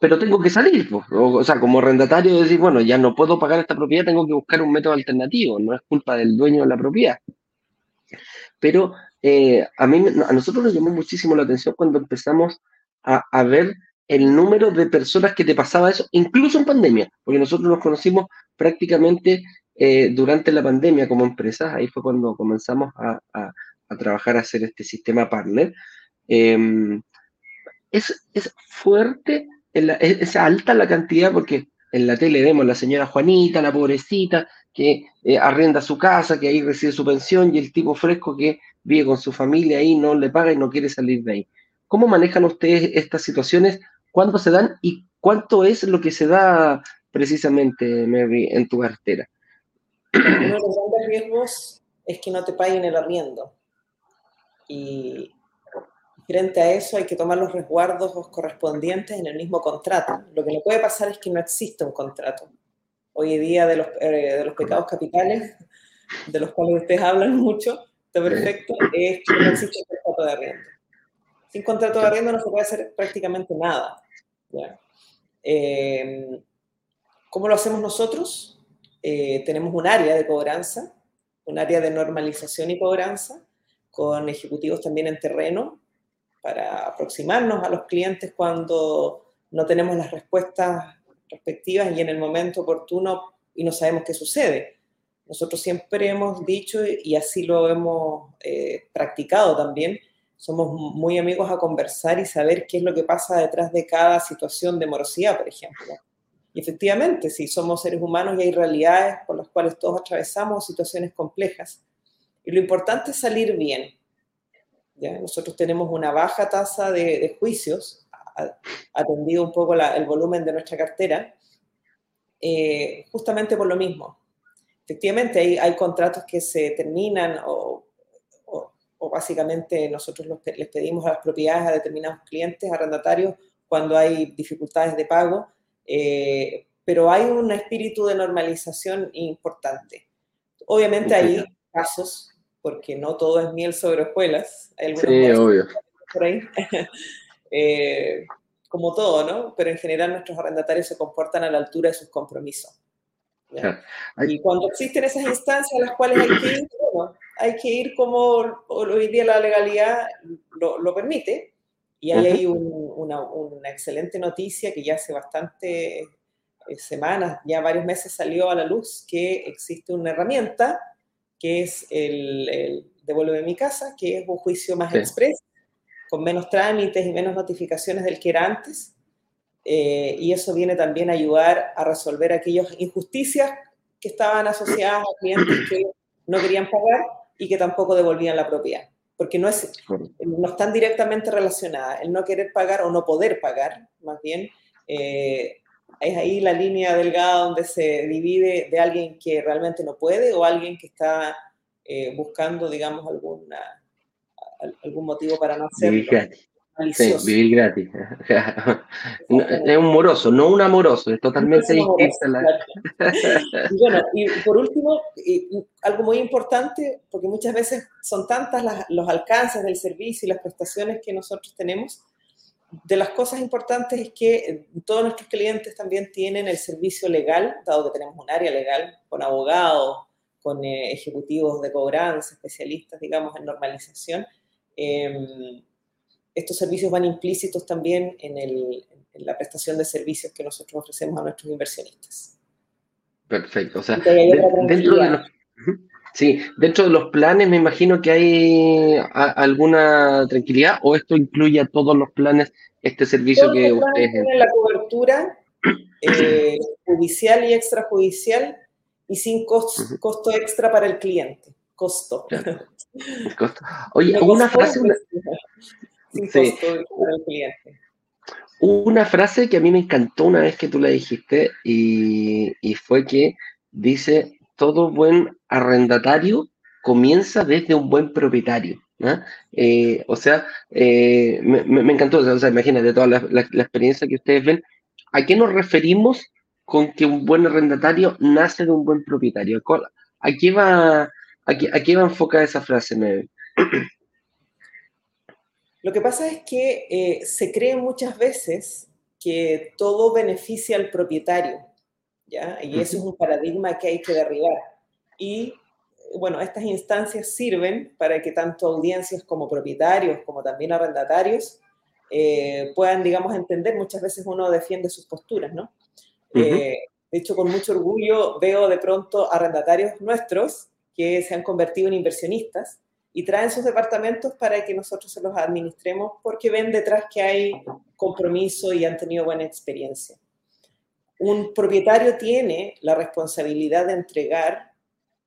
Pero tengo que salir, pues. o, sea, como arrendatario decir, bueno, ya no puedo pagar esta propiedad, tengo que buscar un método alternativo, no es culpa del dueño de la propiedad. Pero eh, a, mí, a nosotros nos llamó muchísimo la atención cuando empezamos a, ver el número de personas que te pasaba eso, incluso en pandemia, porque nosotros nos conocimos prácticamente eh, durante la pandemia como empresas, ahí fue cuando comenzamos a, trabajar, a hacer este sistema partner. Em, es, es, fuerte, es, alta la cantidad, porque en la tele vemos a la señora Juanita, la pobrecita, que eh, arrienda su casa, que ahí recibe su pensión, y el tipo fresco que vive con su familia ahí, no le paga y no quiere salir de ahí. ¿Cómo manejan ustedes estas situaciones? ¿Cuándo se dan y cuánto es lo que se da precisamente, Mary, en tu cartera? Uno de los grandes riesgos es que no te paguen el arriendo. Y frente a eso hay que tomar los resguardos correspondientes en el mismo contrato. Lo que no puede pasar es que no exista un contrato. hoy día de los, eh, de los pecados capitales, de los cuales ustedes hablan mucho, está perfecto, es que no existe contrato de arriendo. Sin contrato de arriendo no se puede hacer prácticamente nada. Eh, ¿Cómo lo hacemos nosotros? Eh, tenemos un área de cobranza, un área de normalización y cobranza, con ejecutivos también en terreno, para aproximarnos a los clientes cuando no tenemos las respuestas respectivas y en el momento oportuno y no sabemos qué sucede. Nosotros siempre hemos dicho, y así lo hemos eh, practicado también, somos muy amigos a conversar y saber qué es lo que pasa detrás de cada situación de morosidad, por ejemplo. Efectivamente, si somos seres humanos y hay realidades por las cuales todos atravesamos situaciones complejas. Y lo importante es salir bien. ¿ya? Nosotros tenemos una baja tasa de, juicios, atendido un poco el volumen de nuestra cartera, eh, justamente por lo mismo. Efectivamente, hay, hay contratos que se terminan o, o, básicamente nosotros les pedimos a las propiedades a determinados clientes, arrendatarios, cuando hay dificultades de pago, eh, pero hay un espíritu de normalización importante. Obviamente hay casos, porque no todo es miel sobre hojuelas. sí, obvio. Por ahí. Eh, como todo, ¿no? Pero en general nuestros arrendatarios se comportan a la altura de sus compromisos. Y cuando existen esas instancias a las cuales hay que ir, bueno, hay que ir como hoy día la legalidad lo, lo permite, y ahí hay una, una, excelente noticia que ya hace bastante eh, semanas, ya varios meses salió a la luz, que existe una herramienta que es el, el Devuelve mi casa, que es un juicio más express, con menos trámites y menos notificaciones del que era antes. Eh, y eso viene también a ayudar a resolver aquellas injusticias que estaban asociadas a clientes que no querían pagar y que tampoco devolvían la propiedad porque no, es, no están directamente relacionadas. El no querer pagar o no poder pagar, más bien, eh, es ahí la línea delgada donde se divide de alguien que realmente no puede o alguien que está eh, buscando, digamos, alguna, algún motivo para no hacerlo. Sí, vivir gratis. es un moroso, no un amoroso, es totalmente distinto. y bueno, y por último, algo muy importante, porque muchas veces son tantas los alcances del servicio y las prestaciones que nosotros tenemos, de las cosas importantes es que eh, todos nuestros clientes también tienen el servicio legal, dado que tenemos un área legal con abogados, con eh, ejecutivos de cobranza, especialistas, digamos, en normalización. Eh, estos servicios van implícitos también en, la prestación de servicios que nosotros ofrecemos a nuestros inversionistas. Perfecto. O sea, dentro de los, sí, dentro de los planes me imagino que hay alguna tranquilidad o esto incluye a todos los planes este servicio que ustedes tienen la cobertura eh, judicial y extrajudicial y sin costo, extra para el cliente. Costo. costo. Oye, una frase, sí. Una frase que a mí me encantó una vez que tú la dijiste y, fue que dice, todo buen arrendatario comienza desde un buen propietario. Eh, o sea, eh, me, encantó, o sea, imagínate toda la, experiencia que ustedes ven. ¿A qué nos referimos con que un buen arrendatario nace de un buen propietario? ¿A qué va, a qué, va enfocada esa frase, Neve? Lo que pasa es que eh, se cree muchas veces que todo beneficia al propietario, ¿ya? Y eso es un paradigma que hay que derribar. Y bueno, estas instancias sirven para que tanto audiencias como propietarios, como también arrendatarios, eh, puedan, digamos, entender. Muchas veces uno defiende sus posturas, ¿no? Eh, de hecho, con mucho orgullo veo de pronto arrendatarios nuestros que se han convertido en inversionistas y traen sus departamentos para que nosotros se los administremos porque ven detrás que hay compromiso y han tenido buena experiencia. Un propietario tiene la responsabilidad de entregar,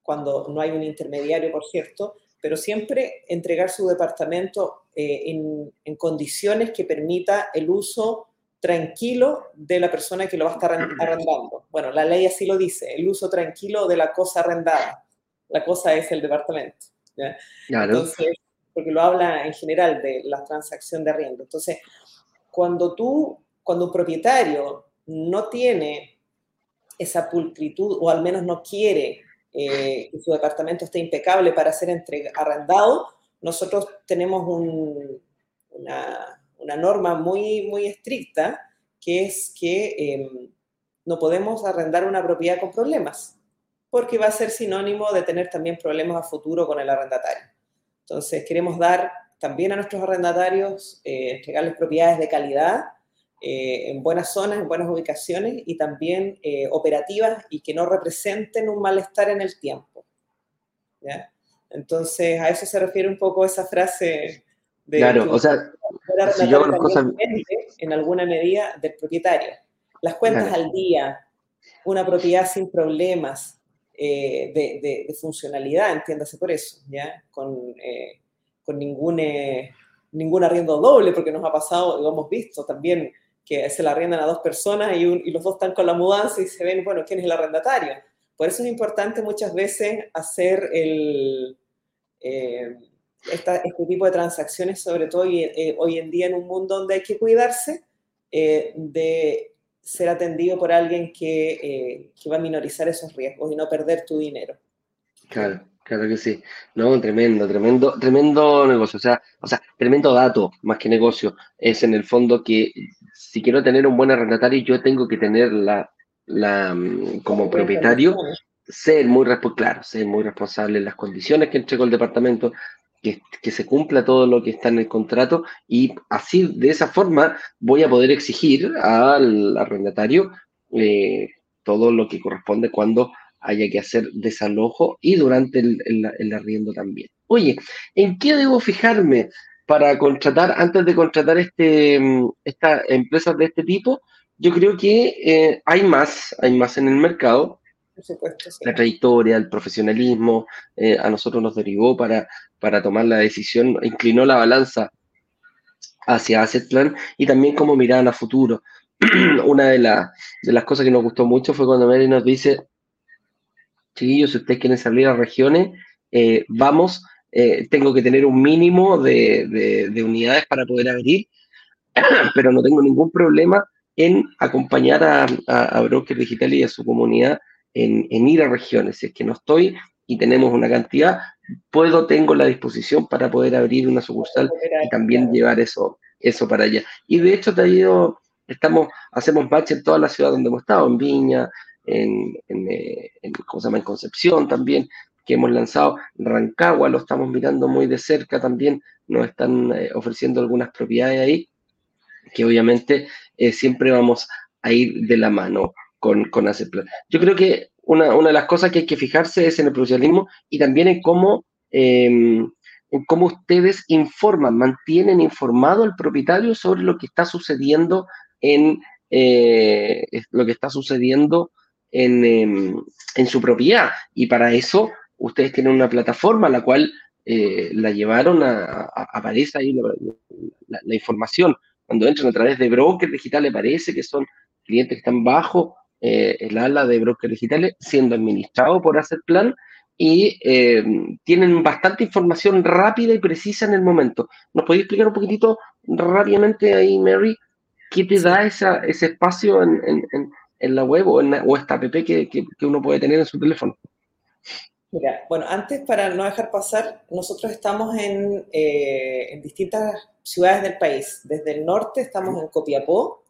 cuando no hay un intermediario, por cierto, pero siempre entregar su departamento eh, en, en, condiciones que permita el uso tranquilo de la persona que lo va a estar arrendando. Bueno, la ley así lo dice, el uso tranquilo de la cosa arrendada. La cosa es el departamento. Entonces, porque lo habla en general de la transacción de arriendo. Entonces, cuando tú, cuando un propietario no tiene esa pulcritud o al menos no quiere eh, que su departamento esté impecable para ser arrendado, nosotros tenemos una, norma muy, muy estricta que es que em, no podemos arrendar una propiedad con problemas, porque va a ser sinónimo de tener también problemas a futuro con el arrendatario. Entonces, queremos dar también a nuestros arrendatarios, eh, entregarles propiedades de calidad eh, en buenas zonas, en buenas ubicaciones y también eh, operativas y que no representen un malestar en el tiempo. Entonces, a eso se refiere un poco esa frase de... Claro, o sea, si yo hago cosas... En alguna medida del propietario. Las cuentas al día, una propiedad sin problemas de, de, funcionalidad, entiéndase por eso, ¿ya? Con, con ningún, ningún arriendo doble, porque nos ha pasado, lo hemos visto también, que se la arriendan a dos personas y, y, los dos están con la mudanza y se ven, bueno, ¿quién es el arrendatario? Por eso es importante muchas veces hacer el, eh, este tipo de transacciones, sobre todo hoy, eh, hoy, en día en un mundo donde hay que cuidarse eh, de ser atendido por alguien que, que va a minorizar esos riesgos y no perder tu dinero. Claro. Claro que sí. No, tremendo, tremendo, tremendo negocio. O sea, o sea, tremendo dato, más que negocio. Es en el fondo que si quiero tener un buen arrendatario, yo tengo que tener la, la mm, como propietario, ser muy claro, ser muy responsable en las condiciones que entrego el departamento, que, se cumpla todo lo que está en el contrato y así, de esa forma, voy a poder exigir al arrendatario eh, todo lo que corresponde cuando haya que hacer desalojo y durante el, arriendo también. Oye, ¿en qué debo fijarme para contratar, antes de contratar este, mm, estas empresas de este tipo? Yo creo que eh, hay más, hay más en el mercado. La trayectoria, el profesionalismo, eh, a nosotros nos derivó para, para tomar la decisión, inclinó la balanza hacia Asset Plan y también como mirar a futuro. Una de, de las cosas que nos gustó mucho fue cuando Mary nos dice, chiquillos, si ustedes quieren salir a regiones, eh, vamos, eh, tengo que tener un mínimo de, unidades para poder abrir, pero no tengo ningún problema en acompañar a, a, Broker Digital y a su comunidad en, ir a regiones. Si es que no estoy y tenemos una cantidad, puedo, tengo la disposición para poder abrir una sucursal y también llevar eso, eso para allá. Y de hecho, te ha ido, estamos, hacemos match en toda la ciudad donde hemos estado, en Viña, en, eh, en, ¿cómo se llama? en Concepción también, que hemos lanzado. Rancagua lo estamos mirando muy de cerca también, nos están eh, ofreciendo algunas propiedades ahí, que obviamente eh, siempre vamos a ir de la mano con, con Plan. Yo creo que una, una, de las cosas que hay que fijarse es en el profesionalismo y también en cómo, em, en cómo ustedes informan, mantienen informado al propietario sobre lo que está sucediendo en lo que está sucediendo Em, en, su propiedad. Y para eso ustedes tienen una plataforma la cual eh, la llevaron a, aparece ahí la, información. Cuando entran a través de brokers digitales, parece que son clientes que están bajo eh, el ala de brokers digitales, siendo administrados por hacer plan y em, tienen bastante información rápida y precisa en el momento. ¿Nos podéis explicar un poquitito rápidamente ahí, Mary, qué te da esa, ese espacio en, en la web o, en o esta app que, que, uno puede tener en su teléfono? Mira, bueno, antes para no dejar pasar, nosotros estamos en, eh, en distintas ciudades del país. Desde el norte estamos en Copiapó,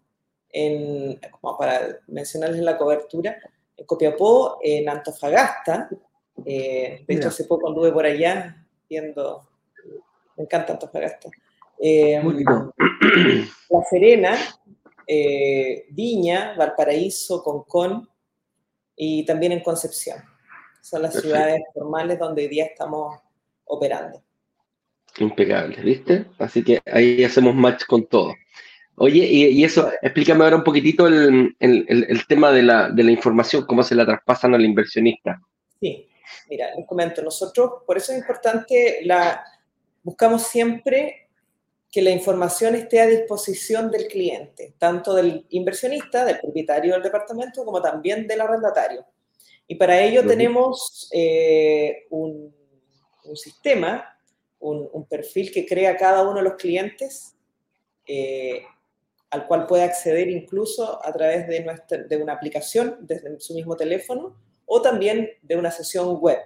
en, como para mencionarles la cobertura, en Copiapó, en Antofagasta. Eh, de hecho, hace poco anduve por allá viendo, me encanta Antofagasta. Eh, la Serena, eh, Viña, Valparaíso, Concón y también en Concepción. Son las ciudades formales donde hoy día estamos operando. Impecable, ¿viste? Así que ahí hacemos match con todo. Oye, y, eso, explícame ahora un poquitito el, tema de la, de la, información, cómo se la traspasan al inversionista. Sí, mira, les comento, nosotros, por eso es importante, la, buscamos siempre que la información esté a disposición del cliente, tanto del inversionista, del propietario del departamento, como también del arrendatario. Y para ello tenemos eh, un, sistema, un, perfil que crea cada uno de los clientes, eh, al cual puede acceder incluso a través de, nuestra, de una aplicación desde su mismo teléfono o también de una sesión web.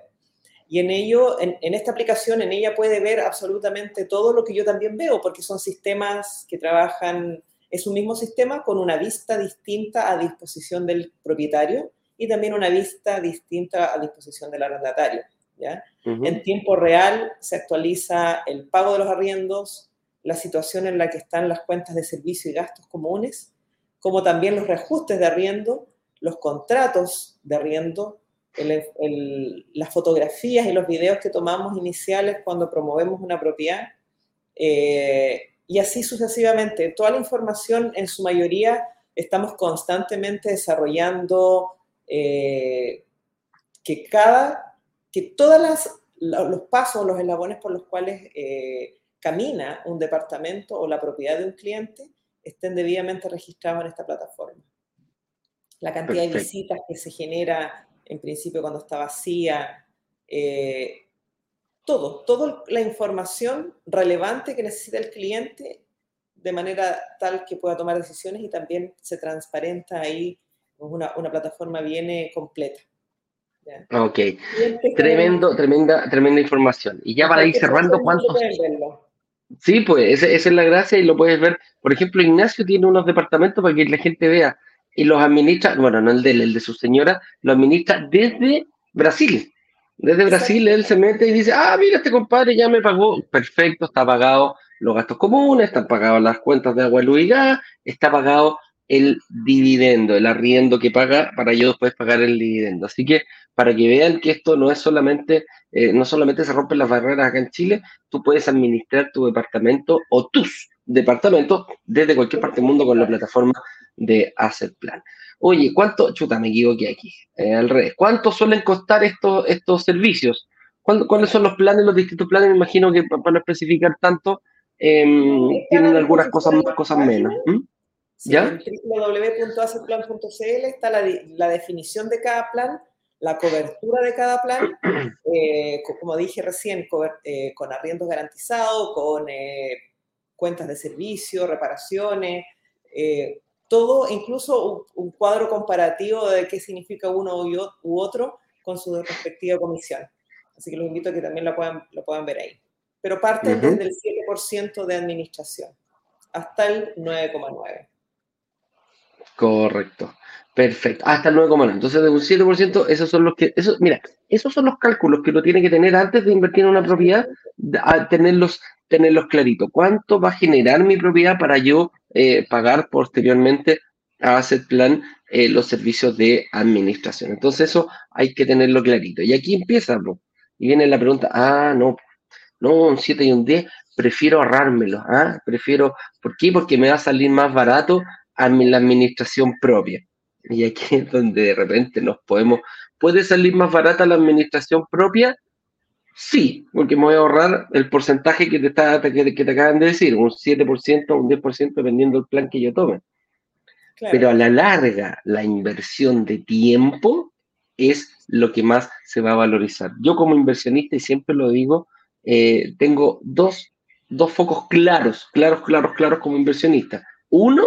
Y en ello, en, esta aplicación, en ella puede ver absolutamente todo lo que yo también veo, porque son sistemas que trabajan, es un mismo sistema con una vista distinta a disposición del propietario y también una vista distinta a disposición del arrendatario. ¿ya? En tiempo real se actualiza el pago de los arriendos, la situación en la que están las cuentas de servicio y gastos comunes, como también los reajustes de arriendo, los contratos de arriendo, las fotografías y los videos que tomamos iniciales cuando promovemos una propiedad, eh, y así sucesivamente. Toda la información, en su mayoría, estamos constantemente desarrollando eh, que cada, que todos los pasos, los eslabones por los cuales eh, camina un departamento o la propiedad de un cliente estén debidamente registrados en esta plataforma. La cantidad de visitas que se genera en principio cuando está vacía, eh, todo, toda la información relevante que necesita el cliente de manera tal que pueda tomar decisiones y también se transparenta ahí, una, una plataforma viene completa. Ok, tremendo, tremenda, tremenda información. Y ya para ir cerrando, ¿cuántos? Sí, pues esa, es la gracia y lo puedes ver. Por ejemplo, Ignacio tiene unos departamentos para que la gente vea y los administra, bueno, no el de él, el de su señora, lo administra desde Brasil. Desde Brasil él se mete y dice, ah, mira, este compadre ya me pagó, perfecto, está pagado los gastos comunes, están pagadas las cuentas de agua, luz y gas, está pagado el dividendo, el arriendo que paga para yo después pagar el dividendo. Así que para que vean que esto no es solamente, eh, no solamente se rompen las barreras acá en Chile, tú puedes administrar tu departamento o tus departamentos desde cualquier parte del mundo con la plataforma de Asset Plan. Oye, ¿cuánto? Chuta, me equivoqué aquí, eh, al revés. ¿Cuánto suelen costar estos, estos servicios? ¿Cuáles son los planes, los distintos planes? Me imagino que para no especificar tanto, em, tienen algunas cosas más, cosas menos. ¿Ya? En www.assetplan.cl está la, definición de cada plan, la cobertura de cada plan, eh, como dije recién, eh, con arriendos garantizados, con eh, cuentas de servicio, reparaciones, todo, incluso un, cuadro comparativo de qué significa uno u otro con su respectiva comisión. Así que los invito a que también lo puedan, lo puedan ver ahí. Pero parte desde el 7% de administración hasta el 9,9%. Correcto. Perfecto. Hasta el 9,9. Entonces, de un 7%, esos son los que. Eso, mira, esos son los cálculos que uno tiene que tener antes de invertir en una propiedad, a tenerlos, tenerlos. ¿Cuánto va a generar mi propiedad para yo eh, pagar posteriormente a Asset Plan eh, los servicios de administración? Entonces, eso hay que tenerlo clarito. Y aquí empieza, bro. Y viene la pregunta: ah, no, no, un 7 y un 10, prefiero ahorrármelo. ¿ah? Prefiero, ¿por qué? Porque me va a salir más barato a la administración propia. Y aquí es donde de repente nos podemos, ¿puede salir más barata la administración propia? Sí, porque me voy a ahorrar el porcentaje que te, está, que, te acaban de decir, un 7%, un 10%, dependiendo del plan que yo tome. Pero a la larga, la inversión de tiempo es lo que más se va a valorizar. Yo como inversionista, y siempre lo digo, eh, tengo dos, dos focos claros, claros, claros, claros como inversionista. Uno,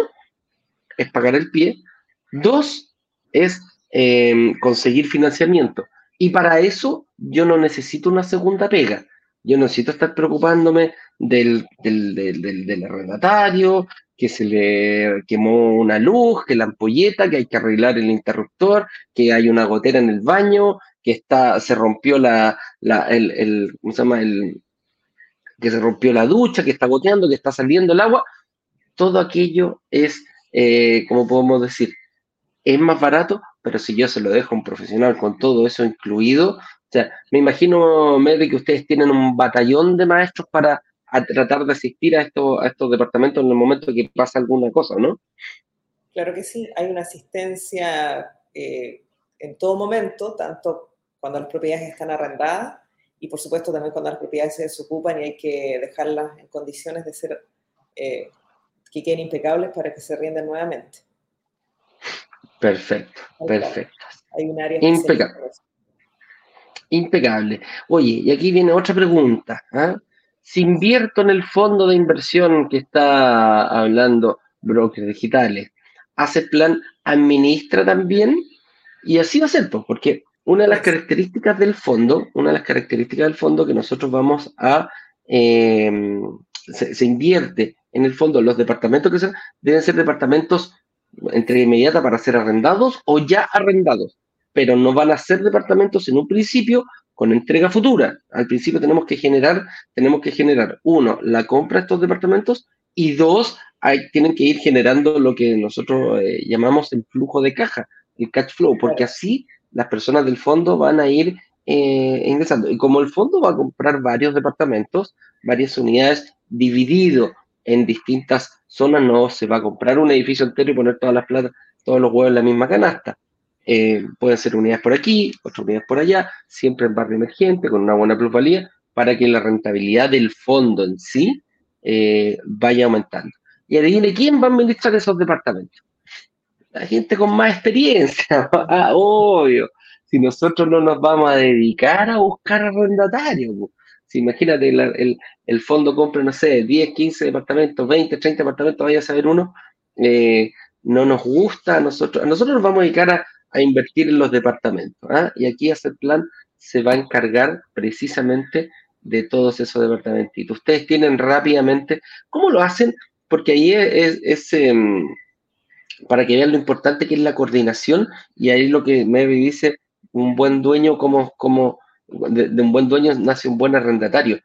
es pagar el pie. Dos, es em, conseguir financiamiento. Y para eso yo no necesito una segunda pega. Yo necesito estar preocupándome del, del, del, del, arrendatario, que se le quemó una luz, que la ampolleta, que hay que arreglar el interruptor, que hay una gotera en el baño, que está, se rompió la, la el, el, ¿cómo se llama? El, que se rompió la ducha, que está goteando, que está saliendo el agua. Todo aquello es eh, como podemos decir, es más barato, pero si yo se lo dejo a un profesional con todo eso incluido, o sea, me imagino, Mary, que ustedes tienen un batallón de maestros para tratar de asistir a estos, a estos departamentos en el momento que pasa alguna cosa, ¿no? Claro que sí, hay una asistencia eh, en todo momento, tanto cuando las propiedades están arrendadas y por supuesto también cuando las propiedades se desocupan y hay que dejarlas en condiciones de ser eh, que queden impecables para que se riendan nuevamente. Perfecto, perfecto. Hay un área impecable. Impecable. Oye, y aquí viene otra pregunta. ¿ah? Si invierto en el fondo de inversión que está hablando brokers digitales. Hace plan, administra también, y así va a ser, pues, porque una de las características del fondo, una de las características del fondo que nosotros vamos a, em, se, invierte en el fondo, los departamentos que sean, deben ser departamentos entrega inmediata para ser arrendados o ya arrendados, pero no van a ser departamentos en un principio con entrega futura. Al principio tenemos que generar, tenemos que generar, uno, la compra de estos departamentos y dos, hay, tienen que ir generando lo que nosotros eh, llamamos el flujo de caja, el cash flow, porque así las personas del fondo van a ir eh, ingresando. Y como el fondo va a comprar varios departamentos, varias unidades dividido en distintas zonas, no se va a comprar un edificio entero y poner todas las plata, todos los huevos en la misma canasta. Eh, pueden ser unidades por aquí, otras unidades por allá, siempre en barrio emergente, con una buena plusvalía, para que la rentabilidad del fondo en sí eh, vaya aumentando. Y adivine quién va a administrar esos departamentos. La gente con más experiencia, ah, obvio. Si nosotros no nos vamos a dedicar a buscar arrendatarios, si imagínate, el, fondo compra, no sé, 10, 15 departamentos, 20, 30 departamentos, vaya a saber uno, eh, no nos gusta, a nosotros, a nosotros nos vamos a dedicar a, invertir en los departamentos. ¿ah? Y aquí hacer plan se va a encargar precisamente de todos esos departamentos. Ustedes tienen rápidamente, ¿cómo lo hacen? Porque ahí es, em, para que vean lo importante que es la coordinación y ahí lo que me dice, un buen dueño, como, como de, un buen dueño nace un buen arrendatario.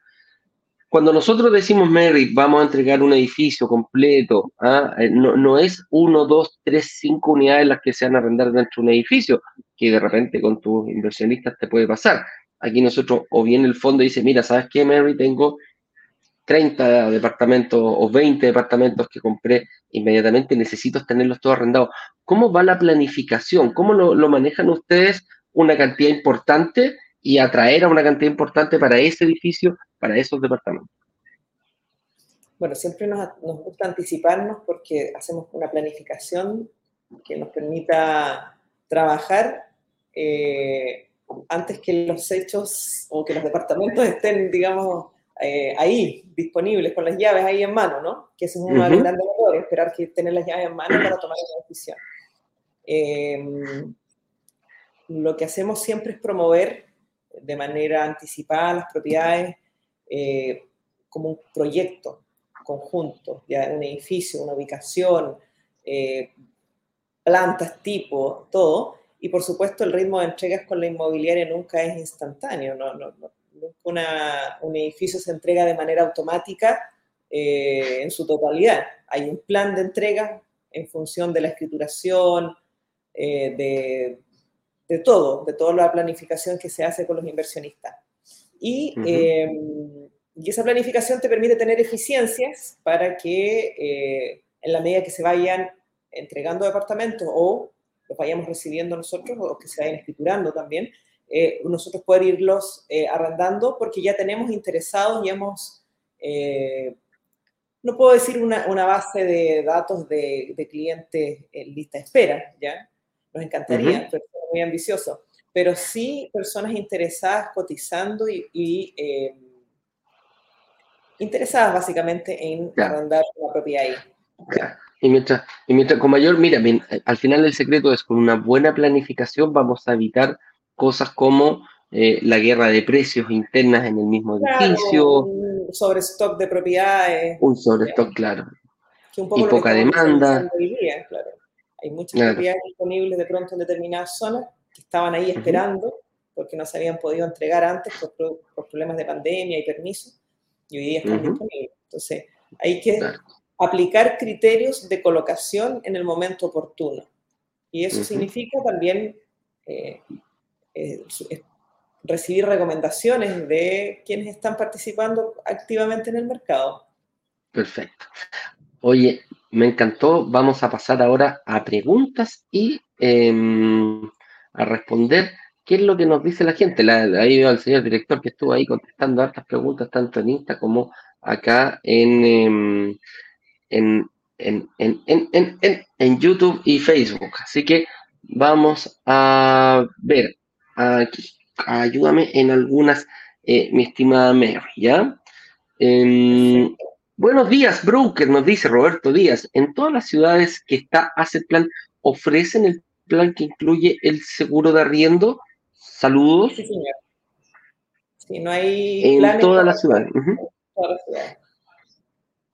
Cuando nosotros decimos, Mary, vamos a entregar un edificio completo, ¿ah? eh, no, es uno, dos, tres, cinco unidades las que se van a arrendar dentro de un edificio, que de repente con tus inversionistas te puede pasar. Aquí nosotros, o bien el fondo dice, mira, ¿sabes qué, Mary? Tengo 30 departamentos o 20 departamentos que compré inmediatamente, necesito tenerlos todos arrendados. ¿Cómo va la planificación? ¿Cómo lo, lo manejan ustedes una cantidad importante y atraer a una cantidad importante para ese edificio, para esos departamentos. Bueno, siempre nos, gusta anticiparnos porque hacemos una planificación que nos permita trabajar eh, antes que los hechos o que los departamentos estén, digamos, eh, ahí, disponibles, con las llaves ahí en mano, ¿no? Que es un uh grande esperar que tener las llaves en mano para tomar una decisión. Eh, lo que hacemos siempre es promover de manera anticipada las propiedades eh, como un proyecto conjunto, ya un edificio, una ubicación, eh, plantas, tipo, todo. Y por supuesto el ritmo de entregas con la inmobiliaria nunca es instantáneo, no, no, un edificio se entrega de manera automática eh, en su totalidad. Hay un plan de entrega en función de la escrituración, de, de todo, de toda la planificación que se hace con los inversionistas. Y, y esa planificación te permite tener eficiencias para que eh, en la medida que se vayan entregando departamentos o los vayamos recibiendo nosotros o que se vayan escriturando también, eh, nosotros poder irlos eh, arrendando porque ya tenemos interesados y hemos, no puedo decir una, una base de datos de, de, clientes en lista de espera, ¿ya? Nos encantaría, muy ambicioso, pero sí personas interesadas cotizando y, eh, interesadas básicamente en arrendar una propiedad ahí. Y mientras, y mientras, con mayor, mira, al final el secreto es con una buena planificación vamos a evitar cosas como eh, la guerra de precios internas en el mismo edificio. Un sobrestock de propiedades. Un sobrestock, claro. y poca demanda. Hay muchas propiedades disponibles de pronto en determinadas zonas que estaban ahí esperando porque no se habían podido entregar antes por, problemas de pandemia y permiso, y hoy día están disponibles. Entonces, hay que aplicar criterios de colocación en el momento oportuno. Y eso significa también eh, eh, recibir recomendaciones de quienes están participando activamente en el mercado. Perfecto. Oye, me encantó. Vamos a pasar ahora a preguntas y em, a responder qué es lo que nos dice la gente. La, ahí veo al señor director que estuvo ahí contestando hartas preguntas, tanto en Insta como acá en, em, en, YouTube y Facebook. Así que vamos a ver aquí. Ayúdame en algunas, eh, mi estimada Mary, ¿ya? Buenos días, broker, nos dice Roberto Díaz. En todas las ciudades que está Asset Plan, ¿ofrecen el plan que incluye el seguro de arriendo? Saludos. Sí, señor. Sí, no hay. En todas las ciudades. Todas las ciudades.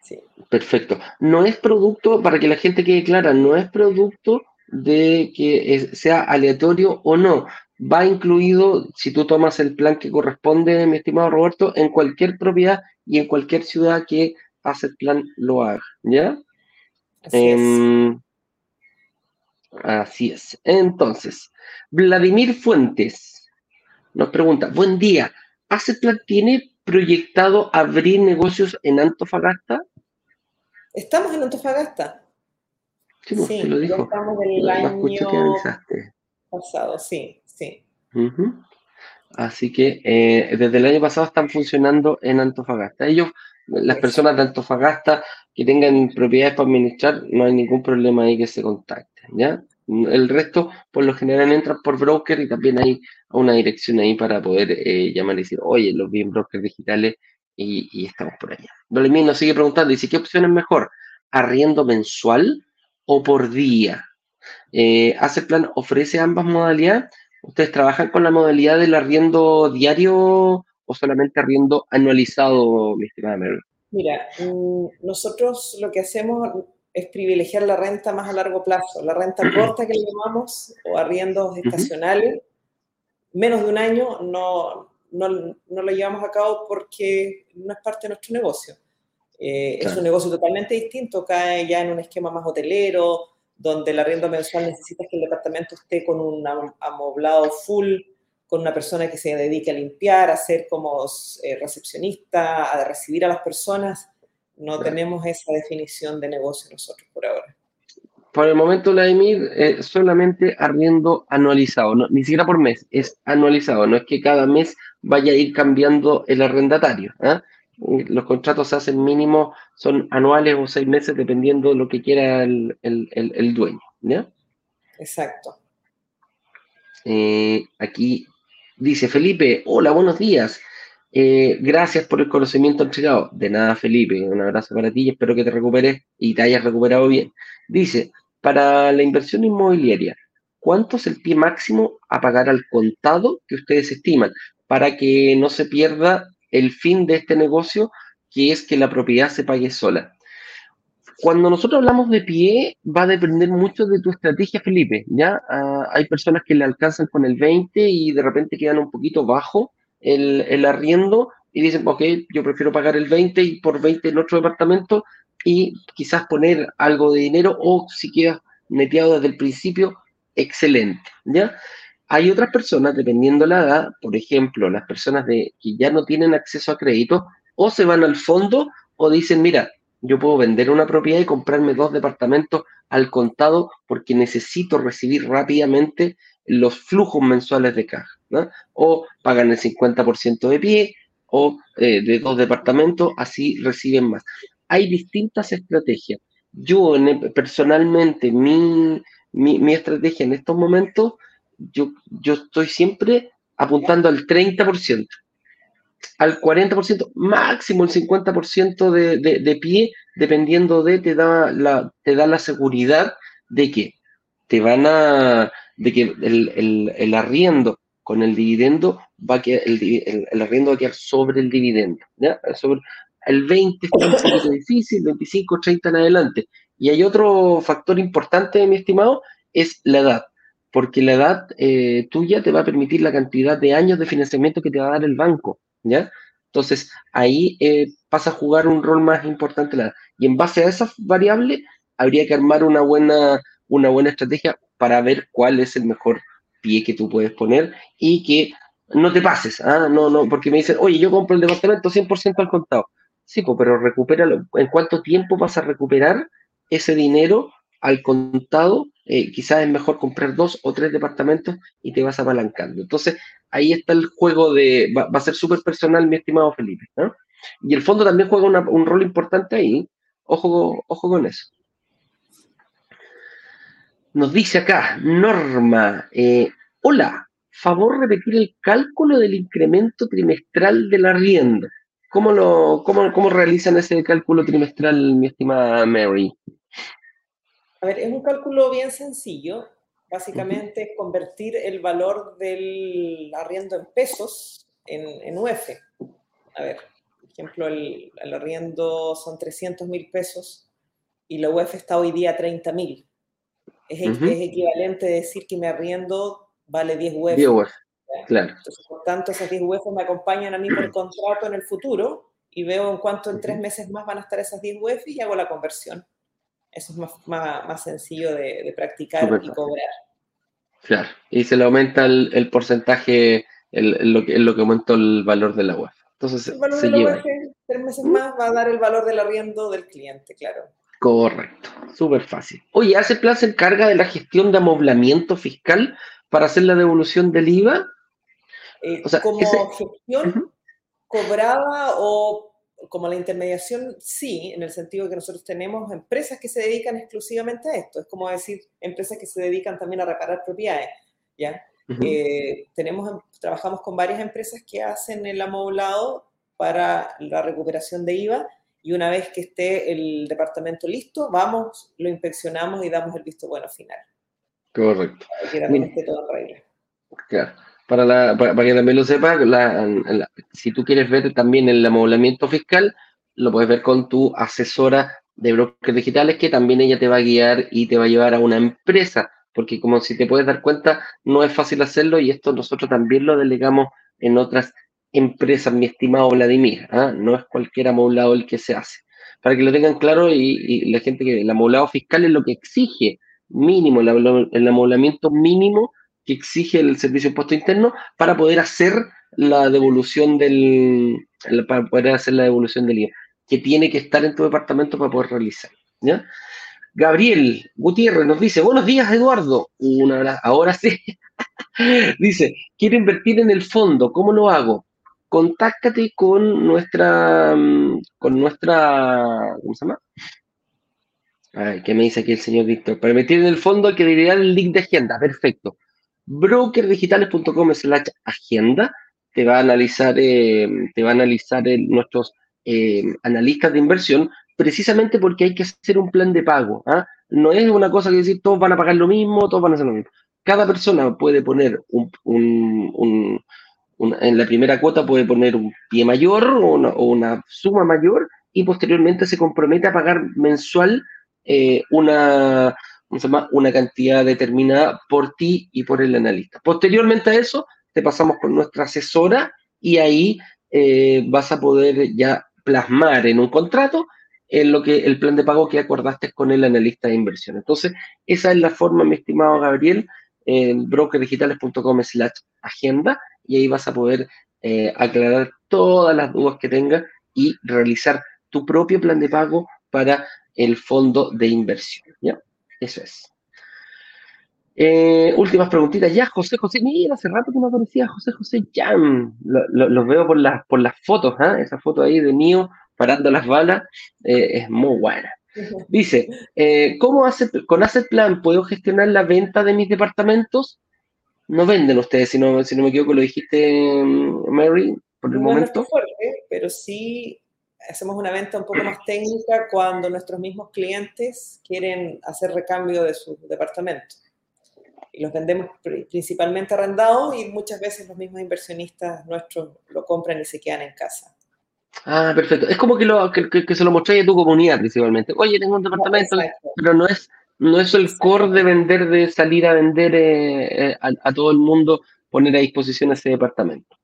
Sí. Perfecto. No es producto, para que la gente quede clara, no es producto de que sea aleatorio o no. Va incluido, si tú tomas el plan que corresponde, mi estimado Roberto, en cualquier propiedad y en cualquier ciudad que Asset Plan lo haga, ¿ya? Así, es. Em, así es. Entonces, Vladimir Fuentes nos pregunta, buen día, ¿Asset Plan tiene proyectado abrir negocios en Antofagasta? Estamos en Antofagasta. Sí, pues, lo dijo. Estamos del año pasado, sí, sí. Así que eh, desde el año pasado están funcionando en Antofagasta. Ellos las personas de Antofagasta que tengan propiedades para administrar, no hay ningún problema ahí que se contacten, ¿ya? El resto, por lo general, entran por broker y también hay una dirección ahí para poder eh, llamar y decir, oye, los bien brokers digitales y, estamos por allá. Dolemín nos sigue preguntando, dice, ¿qué opción es mejor? ¿Arriendo mensual o por día? Eh, ¿Hace plan ofrece ambas modalidades? ¿Ustedes trabajan con la modalidad del arriendo diario o solamente arriendo anualizado, mi estimada Mary? Mira, mm, nosotros lo que hacemos es privilegiar la renta más a largo plazo, la renta corta que le llamamos, o arriendos estacionales, menos de un año no, no, no, lo llevamos a cabo porque no es parte de nuestro negocio. Eh, es un negocio totalmente distinto, cae ya en un esquema más hotelero, donde el arriendo mensual necesita que el departamento esté con un amoblado full, con una persona que se dedique a limpiar, a ser como eh, recepcionista, a recibir a las personas. No tenemos esa definición de negocio nosotros por ahora. Por el momento, Vladimir, eh, solamente arriendo anualizado, ni siquiera por mes, es anualizado, no es que cada mes vaya a ir cambiando el arrendatario. ¿ah? Los contratos se hacen mínimo, son anuales o seis meses, dependiendo de lo que quiera el, el, dueño. ¿ya? Exacto. Eh, aquí Dice Felipe, hola, buenos días. Eh, gracias por el conocimiento entregado. De nada, Felipe. Un abrazo para ti y espero que te recuperes y te hayas recuperado bien. Dice, para la inversión inmobiliaria, ¿cuánto es el pie máximo a pagar al contado que ustedes estiman para que no se pierda el fin de este negocio, que es que la propiedad se pague sola? Cuando nosotros hablamos de pie, va a depender mucho de tu estrategia, Felipe. ¿ya? Ah, hay personas que le alcanzan con el 20 y de repente quedan un poquito bajo el, arriendo y dicen, ok, yo prefiero pagar el 20 y por 20 en otro departamento y quizás poner algo de dinero o si quedas neteado desde el principio, excelente. ¿ya? Hay otras personas, dependiendo la edad, por ejemplo, las personas de, que ya no tienen acceso a crédito, o se van al fondo o dicen, mira, yo puedo vender una propiedad y comprarme dos departamentos al contado porque necesito recibir rápidamente los flujos mensuales de caja. O pagan el 50% de pie o eh, de dos departamentos, así reciben más. Hay distintas estrategias. Yo personalmente, mi, mi, estrategia en estos momentos, yo, yo estoy siempre apuntando al 30% al 40%, máximo el 50% de, de, de, pie, dependiendo de, te da, la, te da la seguridad de que te van a, de que el, el, arriendo con el dividendo va a quedar, el, el, arriendo va a quedar sobre el dividendo. Sobre el 20 es un poquito difícil, 25, 30 en adelante. Y hay otro factor importante, mi estimado, es la edad porque la edad eh, tuya te va a permitir la cantidad de años de financiamiento que te va a dar el banco. ¿Ya? Entonces, ahí eh, pasa a jugar un rol más importante la Y en base a esas variables, habría que armar una buena, una buena estrategia para ver cuál es el mejor pie que tú puedes poner y que no te pases, ¿ah? no, no, porque me dicen, oye, yo compro el departamento 100% al contado. Sí, pero recupéralo. ¿En cuánto tiempo vas a recuperar ese dinero al contado? Eh, quizás es mejor comprar dos o tres departamentos y te vas apalancando. Entonces, ahí está el juego de, va, a ser súper personal, mi estimado Felipe. Y el fondo también juega un rol importante ahí. Ojo, ojo con eso. Nos dice acá, Norma, eh, hola, favor repetir el cálculo del incremento trimestral del arriendo. ¿Cómo, lo, cómo, cómo realizan ese cálculo trimestral, mi estimada Mary? A ver, es un cálculo bien sencillo. Básicamente es convertir el valor del arriendo en pesos en, en UF. A ver, por ejemplo, el, el arriendo son 300 mil pesos y la UF está hoy día a 30 mil. Es, es, equivalente a decir que mi arriendo vale 10 UF. 10 UF. Claro. por tanto, esas 10 UF me acompañan a mí por contrato en el futuro y veo en cuánto en tres meses más van a estar esas 10 UF y hago la conversión. Eso es más, más, más sencillo de, de practicar y cobrar. Claro, y se le aumenta el, el porcentaje, el, lo, que, lo que aumenta el valor de la UEF. Entonces, el valor se de la lleva. Tres meses más va a dar el valor del arriendo del cliente, claro. Correcto, súper fácil. Oye, ¿hace plan se encarga de la gestión de amoblamiento fiscal para hacer la devolución del IVA? Eh, o sea, como ese... gestión uh -huh. cobrada o como la intermediación, sí, en el sentido que nosotros tenemos empresas que se dedican exclusivamente a esto. Es como decir, empresas que se dedican también a reparar propiedades, ¿ya? Uh -huh. eh, tenemos, trabajamos con varias empresas que hacen el amoblado para la recuperación de IVA y una vez que esté el departamento listo, vamos, lo inspeccionamos y damos el visto bueno final. Correcto. Para que también esté todo en regla. Claro. Para, la, para, que también lo sepa, la, si tú quieres ver también el amoblamiento fiscal, lo puedes ver con tu asesora de brokers digitales, que también ella te va a guiar y te va a llevar a una empresa, porque como si te puedes dar cuenta, no es fácil hacerlo y esto nosotros también lo delegamos en otras empresas, mi estimado Vladimir, ¿ah? no es cualquier amoblado el que se hace. Para que lo tengan claro y, y la gente que el amoblado fiscal es lo que exige mínimo, el, el amoblamiento mínimo que exige el Servicio de Impuesto Interno para poder hacer la devolución del para poder hacer la devolución del IVA, que tiene que estar en tu departamento para poder realizar. Gabriel Gutiérrez nos dice, buenos días Eduardo, una ahora sí. dice, quiero invertir en el fondo, ¿cómo lo hago? Contáctate con nuestra, con nuestra, ¿cómo se llama? Ay, ¿Qué me dice aquí el señor Víctor? Para invertir en el fondo que dirigir el link de agenda, perfecto brokerdigitales.com slash agenda te va a analizar, eh, te va a analizar el, nuestros eh, analistas de inversión precisamente porque hay que hacer un plan de pago. ¿ah? No es una cosa que decir todos van a pagar lo mismo, todos van a hacer lo mismo. Cada persona puede poner un, en la primera cuota puede poner un pie mayor o una, suma mayor y posteriormente se compromete a pagar mensual eh, una, una cantidad determinada por ti y por el analista. Posteriormente a eso, te pasamos con nuestra asesora y ahí eh, vas a poder ya plasmar en un contrato en lo que el plan de pago que acordaste con el analista de inversión. Entonces, esa es la forma, mi estimado Gabriel, en brokerdigitales.com slash agenda y ahí vas a poder eh, aclarar todas las dudas que tengas y realizar tu propio plan de pago para el fondo de inversión. Eso es. Eh, últimas preguntitas ya, José José, mira, hace rato que no aparecía José José Jam. Los lo, lo veo por, la, por las fotos, ¿eh? esa foto ahí de mío parando las balas eh, es muy buena. Dice, eh, ¿cómo hace, con Asset Plan puedo gestionar la venta de mis departamentos? No venden ustedes, si no, si no me equivoco, lo dijiste, Mary, por el no momento. Es fuerte, pero sí hacemos una venta un poco más técnica cuando nuestros mismos clientes quieren hacer recambio de su departamento. Y los vendemos principalmente arrendados y muchas veces los mismos inversionistas nuestros lo compran y se quedan en casa. Ah, perfecto. Es como que, lo, que, que, se lo mostré a tu comunidad principalmente. Oye, tengo un departamento, no, pero no es, no es el core de vender, de salir a vender eh, eh, a, a todo el mundo, poner a disposición ese departamento.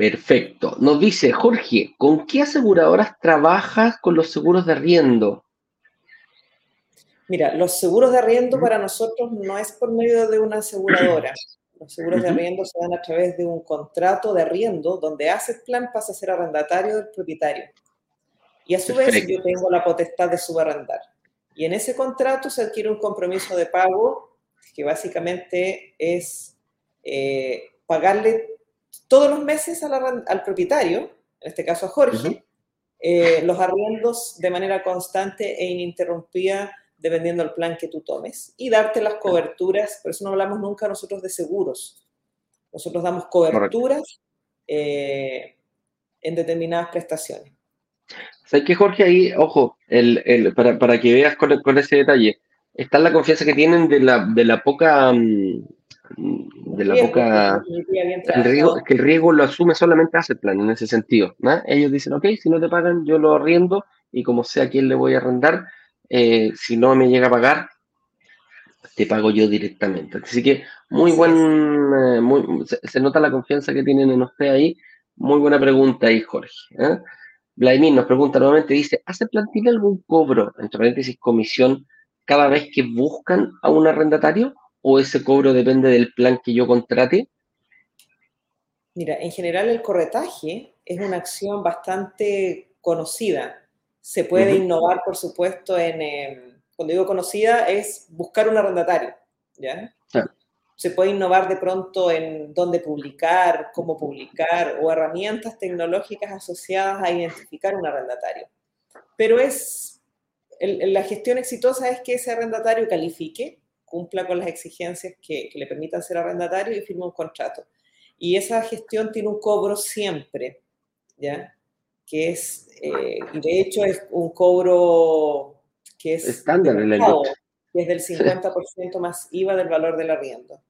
Perfecto. Nos dice Jorge, ¿con qué aseguradoras trabajas con los seguros de arriendo? Mira, los seguros de arriendo para nosotros no es por medio de una aseguradora. Los seguros de arriendo se dan a través de un contrato de arriendo donde Asset Plan pasa a ser arrendatario del propietario. Y a su Perfecto. vez yo tengo la potestad de subarrendar. Y en ese contrato se adquiere un compromiso de pago que básicamente es eh, pagarle todos los meses al, al, propietario, en este caso a Jorge, uh -huh. eh, los arriendos de manera constante e ininterrumpida dependiendo del plan que tú tomes y darte las coberturas, por eso no hablamos nunca nosotros de seguros. Nosotros damos coberturas eh, en determinadas prestaciones. ¿Sabes qué, Jorge? Ahí, ojo, el, para, que veas con, con, ese detalle, está la confianza que tienen de la, de la poca... Mm, de la poca... El riesgo, que el riesgo lo asume solamente hace plan en ese sentido. Ellos dicen, ok, si no te pagan, yo lo arriendo y como sé a quién le voy a arrendar, eh, si no me llega a pagar, te pago yo directamente. Así que muy buen, eh, muy, se, nota la confianza que tienen en usted ahí. Muy buena pregunta ahí, Jorge. ¿eh? Vladimir nos pregunta nuevamente, dice, ¿hace plantilla algún cobro, entre paréntesis, comisión, cada vez que buscan a un arrendatario? ¿O ese cobro depende del plan que yo contrate? Mira, en general el corretaje es una acción bastante conocida. Se puede innovar, por supuesto, en, em, cuando digo conocida, es buscar un arrendatario. ¿ya? Se puede innovar de pronto en dónde publicar, cómo publicar o herramientas tecnológicas asociadas a identificar un arrendatario. Pero es, la gestión exitosa es que ese arrendatario califique, cumpla con las exigencias que, le permitan ser arrendatario y firme un contrato. Y esa gestión tiene un cobro siempre, ¿ya? Que es, eh, y de hecho es un cobro que es estándar en que es del 50% más IVA del valor del arriendo.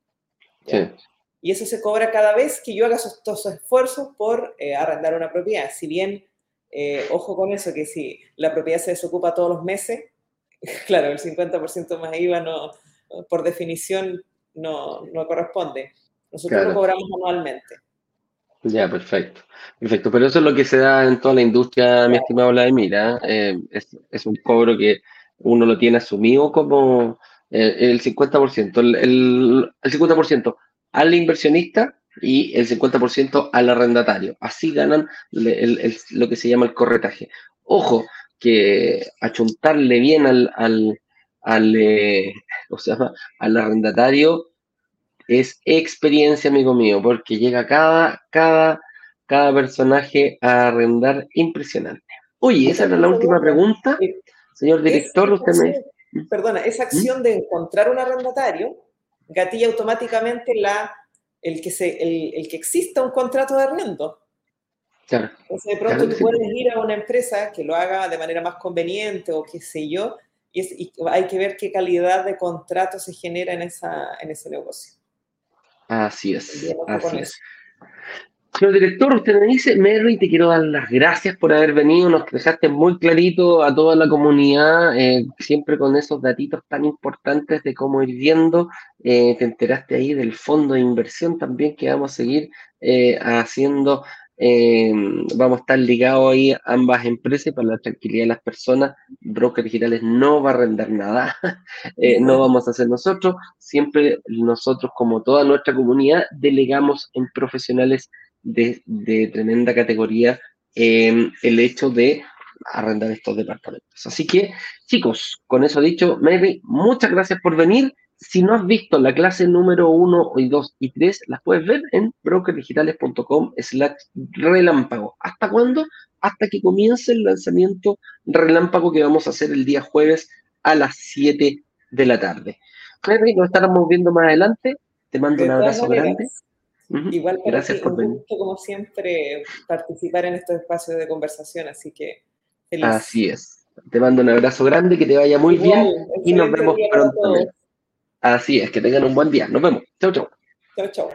Y eso se cobra cada vez que yo haga esos, esfuerzos por eh, arrendar una propiedad. Si bien, eh, ojo con eso, que si la propiedad se desocupa todos los meses, claro, el 50% más IVA no, por definición no, no corresponde. Nosotros lo cobramos anualmente. Ya, perfecto. Perfecto, pero eso es lo que se da en toda la industria, mi estimado Vladimir. ¿eh? es, es, un cobro que uno lo tiene asumido como eh, el 50%, el, el, 50% al inversionista y el 50% al arrendatario. Así ganan lo que se llama el corretaje. Ojo, que achuntarle bien al, al, al, eh, o sea, al arrendatario es experiencia, amigo mío, porque llega cada, cada, cada personaje a arrendar impresionante. Oye, esa era la última pregunta. Señor director, usted me... Perdona, esa acción de encontrar un arrendatario gatilla automáticamente la, el, que se, el, que exista un contrato de arriendo. Claro. Entonces, de pronto tú puedes ir a una empresa que lo haga de manera más conveniente o qué sé yo, y, hay que ver qué calidad de contrato se genera en, esa, en ese negocio. Así es. Así es. Señor director, usted me dice, Mary, te quiero dar las gracias por haber venido, nos dejaste muy clarito a toda la comunidad, eh, siempre con esos datitos tan importantes de cómo ir viendo, eh, te enteraste ahí del fondo de inversión también que vamos a seguir eh, haciendo, vamos a estar ligados ahí a ambas empresas para la tranquilidad de las personas, brokers digitales no va a arrendar nada, no vamos a hacer nosotros, siempre nosotros como toda nuestra comunidad delegamos en profesionales de, tremenda categoría el hecho de arrendar estos departamentos. Así que, chicos, con eso dicho, Mary, muchas gracias por venir. Si no has visto la clase número 1, 2 y 3, las puedes ver en brokerdigitales.com slash relámpago. ¿Hasta cuándo? Hasta que comience el lanzamiento relámpago que vamos a hacer el día jueves a las 7 de la tarde. Mary, nos estaremos viendo más adelante. Te mando un abrazo grande. Igual para Gracias por un gusto, como siempre, participar en estos espacios de conversación, así que feliz. Así es. Te mando un abrazo grande, que te vaya muy bien y nos vemos pronto. Así es, que tengan un buen día. Nos vemos. Chau, chau. Chau, chau.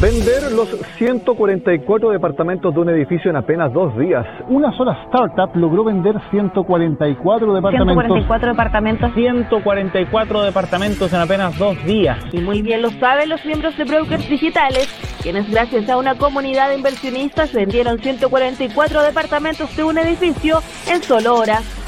Vender los 144 departamentos de un edificio en apenas dos días. Una sola startup logró vender 144 departamentos. 144 departamentos. 144 departamentos en apenas dos días. Y muy bien lo saben los miembros de Brokers Digitales, quienes gracias a una comunidad de inversionistas vendieron 144 departamentos de un edificio en solo horas.